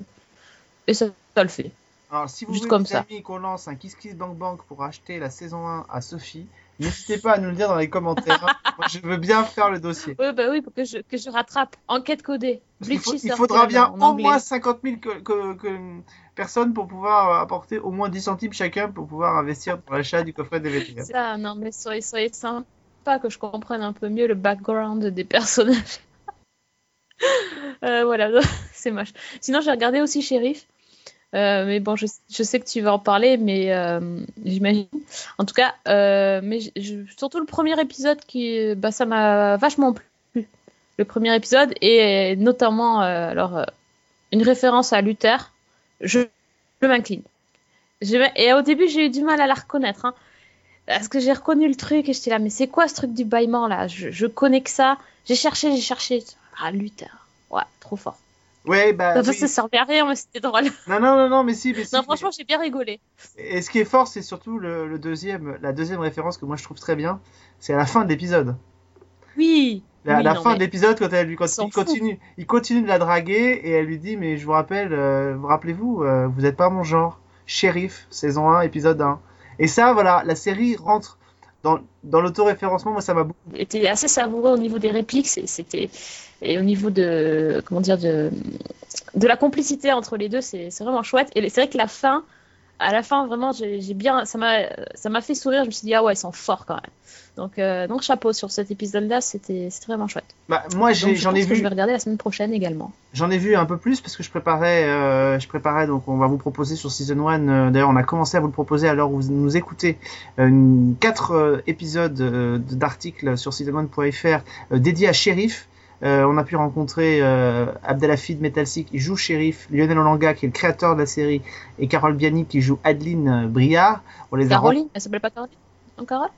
et ça, ça le fait. Alors, si vous Juste voulez, comme les ça. amis, qu'on lance un Kiss Kiss Bank Bank pour acheter la saison 1 à Sophie, n'hésitez pas à nous le dire dans les commentaires. Moi, je veux bien faire le dossier. Oui, bah oui, pour que je, que je rattrape. Enquête codée. Faut- il faudra bien en au anglais. moins 50 000 que- que- que- personnes pour pouvoir apporter au moins 10 centimes chacun pour pouvoir investir pour l'achat du coffret DVD. Ça, non, mais soyez, soyez sympa que je comprenne un peu mieux le background des personnages. Euh, voilà, c'est moche. Sinon, j'ai regardé aussi Sheriff. Euh, mais bon, je, je sais que tu vas en parler, mais euh, j'imagine. En tout cas, mais surtout le premier épisode qui, bah, ça m'a vachement plu. Le premier épisode et notamment, alors, une référence à Luther. Je, je m'incline. Et au début, j'ai eu du mal à la reconnaître. Hein. Parce que j'ai reconnu le truc et j'étais là, mais c'est quoi ce truc du bâillement là? Je, je connais que ça. J'ai cherché, j'ai cherché. Ah, Luther. Ouais, trop fort. Ouais, bah. Oui. ça servait à rien, mais c'était drôle. Non, non, non, non, mais si, mais si. Non, franchement, j'ai bien rigolé. Et ce qui est fort, c'est surtout le, le deuxième, la deuxième référence que moi je trouve très bien. C'est à la fin de l'épisode. Oui. La, Oui, la non, fin mais- de l'épisode, quand elle lui quand s'en il continue, il continue de la draguer et elle lui dit mais je vous rappelle, euh, vous rappelez-vous, euh, vous n'êtes pas mon genre. Shérif, saison 1, épisode 1. Et ça, voilà, la série rentre dans, dans l'autoréférencement. Moi, ça m'a beaucoup. était assez savoureux au niveau des répliques. C'était et au niveau de comment dire de de la complicité entre les deux, c'est vraiment chouette. Et c'est vrai que la fin, à la fin, vraiment, j'ai bien, ça m'a ça m'a fait sourire. Je me suis dit ah ouais, ils sont forts quand même. Donc euh, donc chapeau sur cet épisode-là, c'était c'était vraiment chouette. Bah, moi, j'ai- Donc, je j'en ai pense que je vu, vais regarder la semaine prochaine également. j'en ai vu un peu plus parce que je préparais, euh, je préparais. Donc, on va vous proposer sur season 1. euh, D'ailleurs, on a commencé à vous le proposer à l'heure où vous nous écoutez. Une- quatre épisodes d'articles sur season1.fr euh, dédiés à Shérif. Euh, on a pu rencontrer euh, Abdelhafid Metalsi qui joue Shérif, Lionel Olanga qui est le créateur de la série et Carole Biani qui joue Adeline Briard. On les a Caroline, elle s'appelle pas Caroline Non, Carole?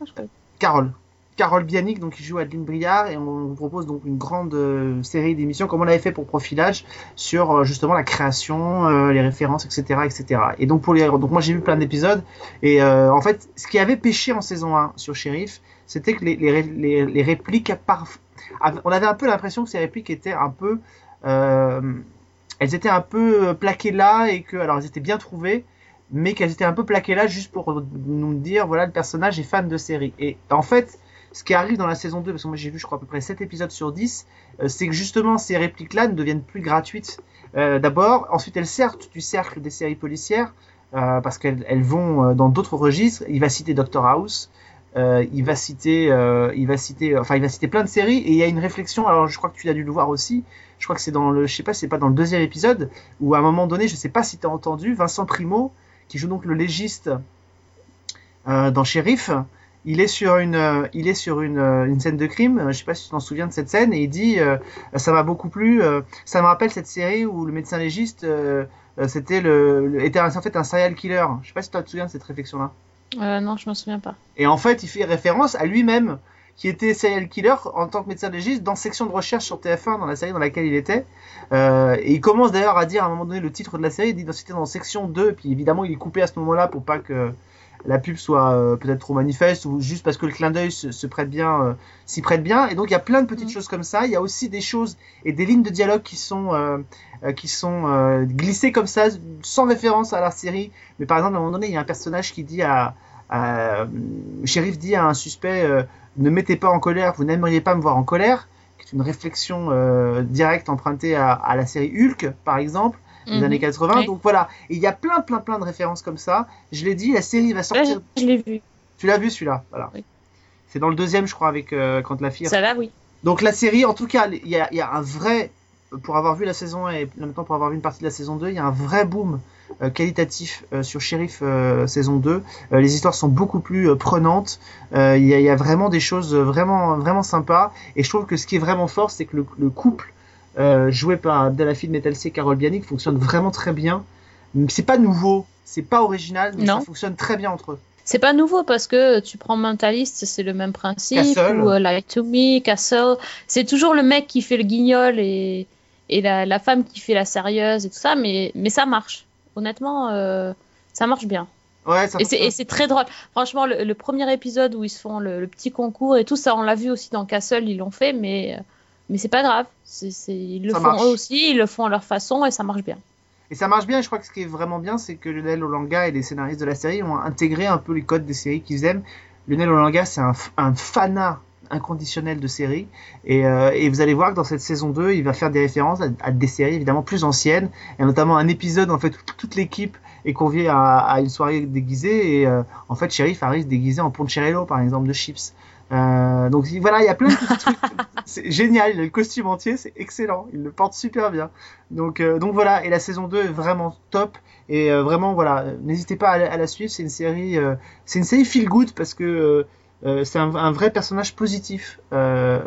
Ah, je pas. Carole. Carole Bianic, donc qui joue Adeline Briard, et on vous propose donc une grande euh, série d'émissions, comme on l'avait fait pour Profilage, sur euh, justement la création, euh, les références, etc., etc. Et donc pour les, donc moi j'ai vu plein d'épisodes, et en fait, ce qui avait pêché en saison 1 sur Sheriff, c'était que les, les, les, répliques, par... on avait un peu l'impression que ces répliques étaient un peu, euh, elles étaient un peu euh, plaquées là, et que, alors elles étaient bien trouvées, mais qu'elles étaient un peu plaquées là juste pour nous dire voilà le personnage est fan de série. Et en fait ce qui arrive dans la saison 2 parce que moi j'ai vu je crois à peu près 7 épisodes sur 10 euh, c'est que justement ces répliques là ne deviennent plus gratuites. D'abord ensuite elles sortent du cercle des séries policières parce qu'elles elles vont dans d'autres registres. Il va citer Doctor House euh, il va citer euh, il va citer enfin il va citer plein de séries et il y a une réflexion alors je crois que tu as dû le voir aussi je crois que c'est dans le je sais pas c'est pas dans le deuxième épisode où à un moment donné je sais pas si tu as entendu Vincent Primo qui joue donc le légiste euh, dans Sheriff. Il est sur une, euh, il est sur une, euh, une scène de crime. euh, Je sais pas si tu t'en souviens de cette scène et il dit, euh, ça m'a beaucoup plu. euh, ça me rappelle cette série où le médecin légiste, euh, euh, c'était le, était en fait un serial killer. Je sais pas si tu te souviens de cette réflexion-là. Euh, non, je me souviens pas. Et en fait, il fait référence à lui-même, qui était serial killer en tant que médecin légiste dans section de recherche sur TF1, dans la série dans laquelle il était. Euh, et il commence d'ailleurs à dire à un moment donné le titre de la série, c'était dans section 2, et puis évidemment il est coupé à ce moment-là pour pas que la pub soit euh, peut-être trop manifeste ou juste parce que le clin d'œil se, se prête bien, euh, s'y prête bien. Et donc il y a plein de petites Mhm. choses comme ça. Il y a aussi des choses et des lignes de dialogue qui sont euh, qui sont glissées comme ça, sans référence à la série. Mais par exemple, à un moment donné, il y a un personnage qui dit à, à shérif dit à un suspect ne mettez pas en colère, vous n'aimeriez pas me voir en colère, qui est une réflexion directe empruntée à, à la série Hulk, par exemple, des Mhm. années 80. Oui. Donc voilà, il y a plein, plein, plein de références comme ça. Je l'ai dit, la série va sortir. je, je l'ai vu. Tu l'as vu celui-là, voilà. Oui. C'est dans le deuxième, je crois, avec euh, quand la fille. Ça là, oui. Donc la série, en tout cas, il y a, y a un vrai, pour avoir vu la saison 1 et en même temps pour avoir vu une partie de la saison 2, il y a un vrai boom euh, qualitatif euh, sur Sheriff euh, saison 2. Euh, les histoires sont beaucoup plus prenantes. Il y, a, il y a vraiment des choses vraiment, vraiment sympas. Et je trouve que ce qui est vraiment fort, c'est que le, le couple euh, joué par Abdelhafid Metalsi et Carole Bianic fonctionne vraiment très bien. C'est pas nouveau, c'est pas original, mais Non. ça fonctionne très bien entre eux. C'est pas nouveau parce que tu prends Mentalist, c'est le même principe, Castle. ou euh, Light to Me, Castle. C'est toujours le mec qui fait le guignol et, et la, la femme qui fait la sérieuse et tout ça, mais, mais ça marche. Honnêtement, euh, ça marche bien. Ouais, ça Et c'est, fonctionne. et c'est très drôle. Franchement, le, le premier épisode où ils se font le, le petit concours et tout ça, on l'a vu aussi dans Castle, ils l'ont fait, mais, mais c'est pas grave. C'est, c'est- ils le Ça font marche. eux aussi, ils le font à leur façon et ça marche bien. Et ça marche bien, et je crois que ce qui est vraiment bien, c'est que Lionel Olanga et les scénaristes de la série ont intégré un peu les codes des séries qu'ils aiment. Lionel Olanga, c'est un, un fanat inconditionnel de séries, et, euh, et vous allez voir que dans cette saison 2, il va faire des références à, à des séries évidemment plus anciennes, et notamment un épisode en fait où toute l'équipe est conviée à, à une soirée déguisée, et euh, en fait Sheriff arrive déguisé en Poncherello par exemple de chips. Euh, donc voilà, il y a plein de petits trucs. C'est génial, le costume entier, c'est excellent, il le porte super bien. Donc, euh, donc voilà, et la saison 2 est vraiment top. Et euh, vraiment, voilà, n'hésitez pas à, la- à la suivre. C'est une série, c'est une série feel good parce que c'est un, un vrai personnage positif,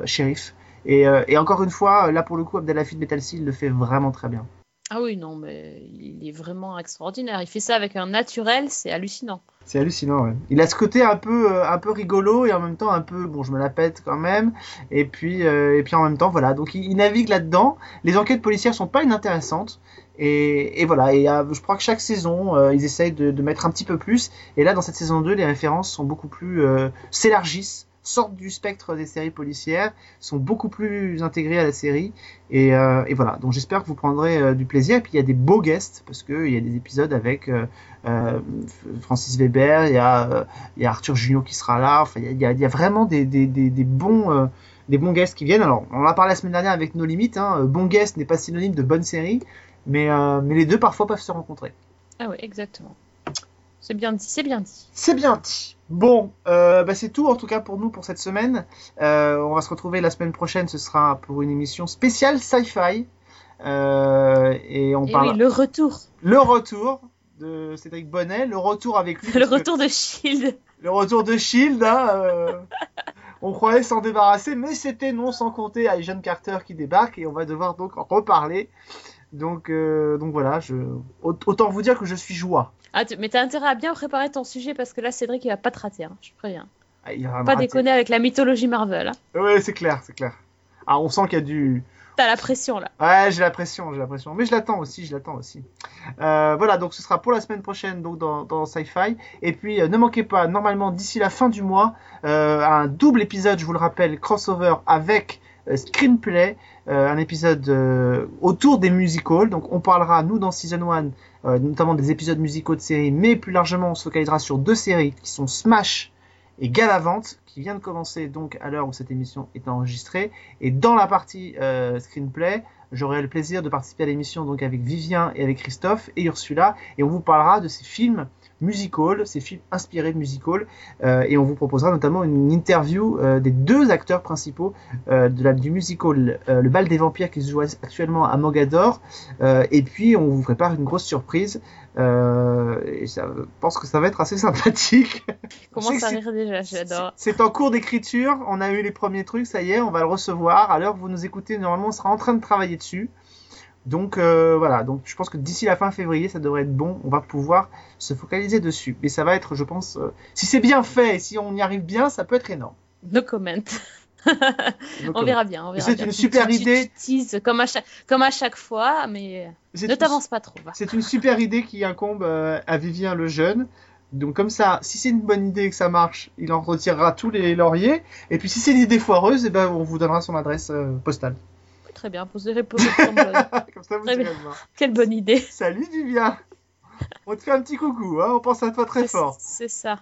shérif. Et, et encore une fois, là pour le coup, Abdelhafid Betalsi il le fait vraiment très bien. Ah oui, non, mais il est vraiment extraordinaire. Il fait ça avec un naturel, c'est hallucinant. C'est hallucinant, ouais. Il a ce côté un peu, euh, un peu rigolo et en même temps un peu, bon, je me la pète quand même. Et puis, euh, et puis en même temps, voilà. Donc il, navigue là-dedans. Les enquêtes policières sont pas inintéressantes. Et, voilà. Et euh, je crois que chaque saison, ils essayent de, mettre un petit peu plus. Et là, dans cette saison 2, les références sont beaucoup plus, s'élargissent sortent du spectre des séries policières, sont beaucoup plus intégrées à la série. Et, euh, et voilà, donc j'espère que vous prendrez euh, du plaisir. Et puis il y a des beaux guests, parce qu'il y a des épisodes avec euh, Francis Weber, il y, a, Arthur Junio qui sera là. Il y a, vraiment des, bons, des bons guests qui viennent. Alors, on en a parlé la semaine dernière avec nos limites. Hein. Bon guest n'est pas synonyme de bonne série, mais, mais les deux parfois peuvent se rencontrer. Ah oui, exactement. C'est bien dit, c'est bien dit. C'est bien dit. Bon, euh, bah c'est tout en tout cas pour nous pour cette semaine. Euh, on va se retrouver la semaine prochaine. Ce sera pour une émission spéciale sci-fi. Euh, et on Et parle oui, le retour. le retour de Cédric Bonnet, le retour avec lui. Le retour de Shield. le retour de Shield. Hein, on croyait s'en débarrasser, mais c'était non sans compter Agent Carter qui débarque et on va devoir donc en reparler. Donc, donc voilà, je... autant vous dire que je suis joie. Ah, tu- mais t'as intérêt à bien préparer ton sujet parce que là, Cédric, il va pas te rater, hein, je te préviens. Ah, il va Pas rater. déconner avec la mythologie Marvel. Hein. Ouais, c'est clair, c'est clair. Ah, on sent qu'il y a du, T'as la pression là. Ouais, j'ai la pression, j'ai la pression. Mais je l'attends aussi, je l'attends aussi. Euh, voilà, donc ce sera pour la semaine prochaine, donc dans, dans Sci-Fi. Et puis, euh, ne manquez pas, normalement, d'ici la fin du mois, euh, un double épisode, je vous le rappelle, crossover avec Screenplay, un épisode autour des musicals. Donc, on parlera, nous, dans Season 1, euh, notamment des épisodes musicaux de séries, mais plus largement, on se focalisera sur deux séries qui sont Smash et Galavante, qui vient de commencer donc à l'heure où cette émission est enregistrée. Et dans la partie euh, screenplay, j'aurai le plaisir de participer à l'émission donc avec Vivien et avec Christophe et Ursula, et on vous parlera de ces films musicals, ces films inspirés de musicals, euh, et on vous proposera notamment une interview euh, des deux acteurs principaux euh, de la, du musical euh, Le Bal des Vampires qui se joue actuellement à Mogador, et puis on vous prépare une grosse surprise. Et ça, je pense que ça va être assez sympathique. À que rire déjà, j'adore. C'est en cours d'écriture, on a eu les premiers trucs, ça y est, on va le recevoir. À l'heure où vous nous écoutez, normalement, on sera en train de travailler dessus. Donc euh, voilà, donc je pense que d'ici la fin février, ça devrait être bon, on va pouvoir se focaliser dessus. Mais ça va être, je pense, euh, si c'est bien fait et si on y arrive bien, ça peut être énorme. No comment. On verra bien. on verra c'est une super tu- idée. Tu comme à chaque, comme à chaque fois, mais ne t'avance pas trop. C'est une super idée qui incombe euh, à Vivien le jeune. Donc comme ça, si c'est une bonne idée et que ça marche, il en retirera tous les lauriers. Et puis si c'est une idée foireuse, eh ben, on vous donnera son adresse postale. Très bien, vous aurez posé comme ça, vous Très irez bien. Quelle bonne idée. Salut Vivien On te fait un petit coucou, hein on pense à toi très fort. C'est ça.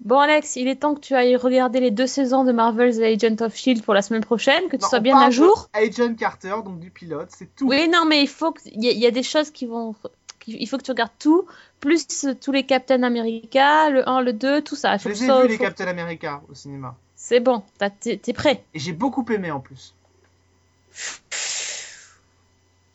Bon Alex, il est temps que tu ailles regarder les deux saisons de Marvel's Agent of Shield pour la semaine prochaine, que tu Non, sois bien à jour. Agent Carter, donc du pilote, c'est tout. Oui, non, mais il faut que il y, a- il y a des choses qui vont il faut que tu regardes tout, plus tous les Captain America, le 1, le 2, tout ça. Je les ai vus les faut- Captain America au cinéma. C'est bon, t'es prêt. Et j'ai beaucoup aimé en plus.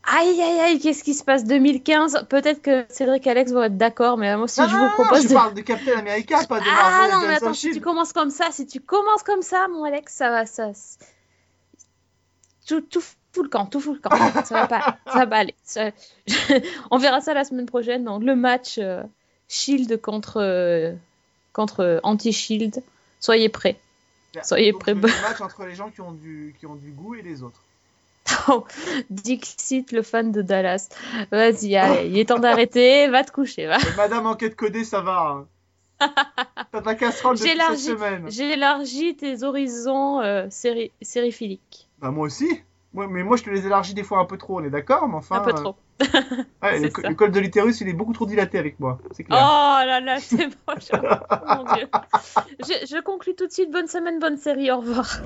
Aïe aïe aïe, qu'est-ce qui se passe? 2015 Peut-être que Cédric et Alex vont être d'accord, mais moi Non, je non, vous non, propose je de... parle de Captain America, pas de Ah Marvel non, mais attends, si tu commences comme ça, si tu commences comme ça, mon Alex, ça va, ça... Tout, tout fout le camp, tout fout le camp. Ça va pas, ça va pas aller. Ça- On verra ça la semaine prochaine. Donc, le match euh, Shield contre, euh, contre Anti-Shield. Soyez prêts. Soyez prêts. Le match entre les gens qui ont du, qui ont du goût et les autres. Dixit, le fan de Dallas. Vas-y, allez, il est temps d'arrêter. Va te coucher, va. Et Madame Enquête Codée, ça va. Hein. T'as ta casserole depuis cette J'élargis- semaine. J'élargis tes horizons euh, séri- sériphiliques. Bah moi aussi. Mais moi je te les élargis des fois un peu trop, on est d'accord, mais enfin. Un peu euh, trop. ouais, le, col de l'utérus il est beaucoup trop dilaté avec moi, c'est Oh là là, c'est bon. je- oh mon Dieu. Je, je conclus tout de suite. Bonne semaine, bonne série. Au revoir.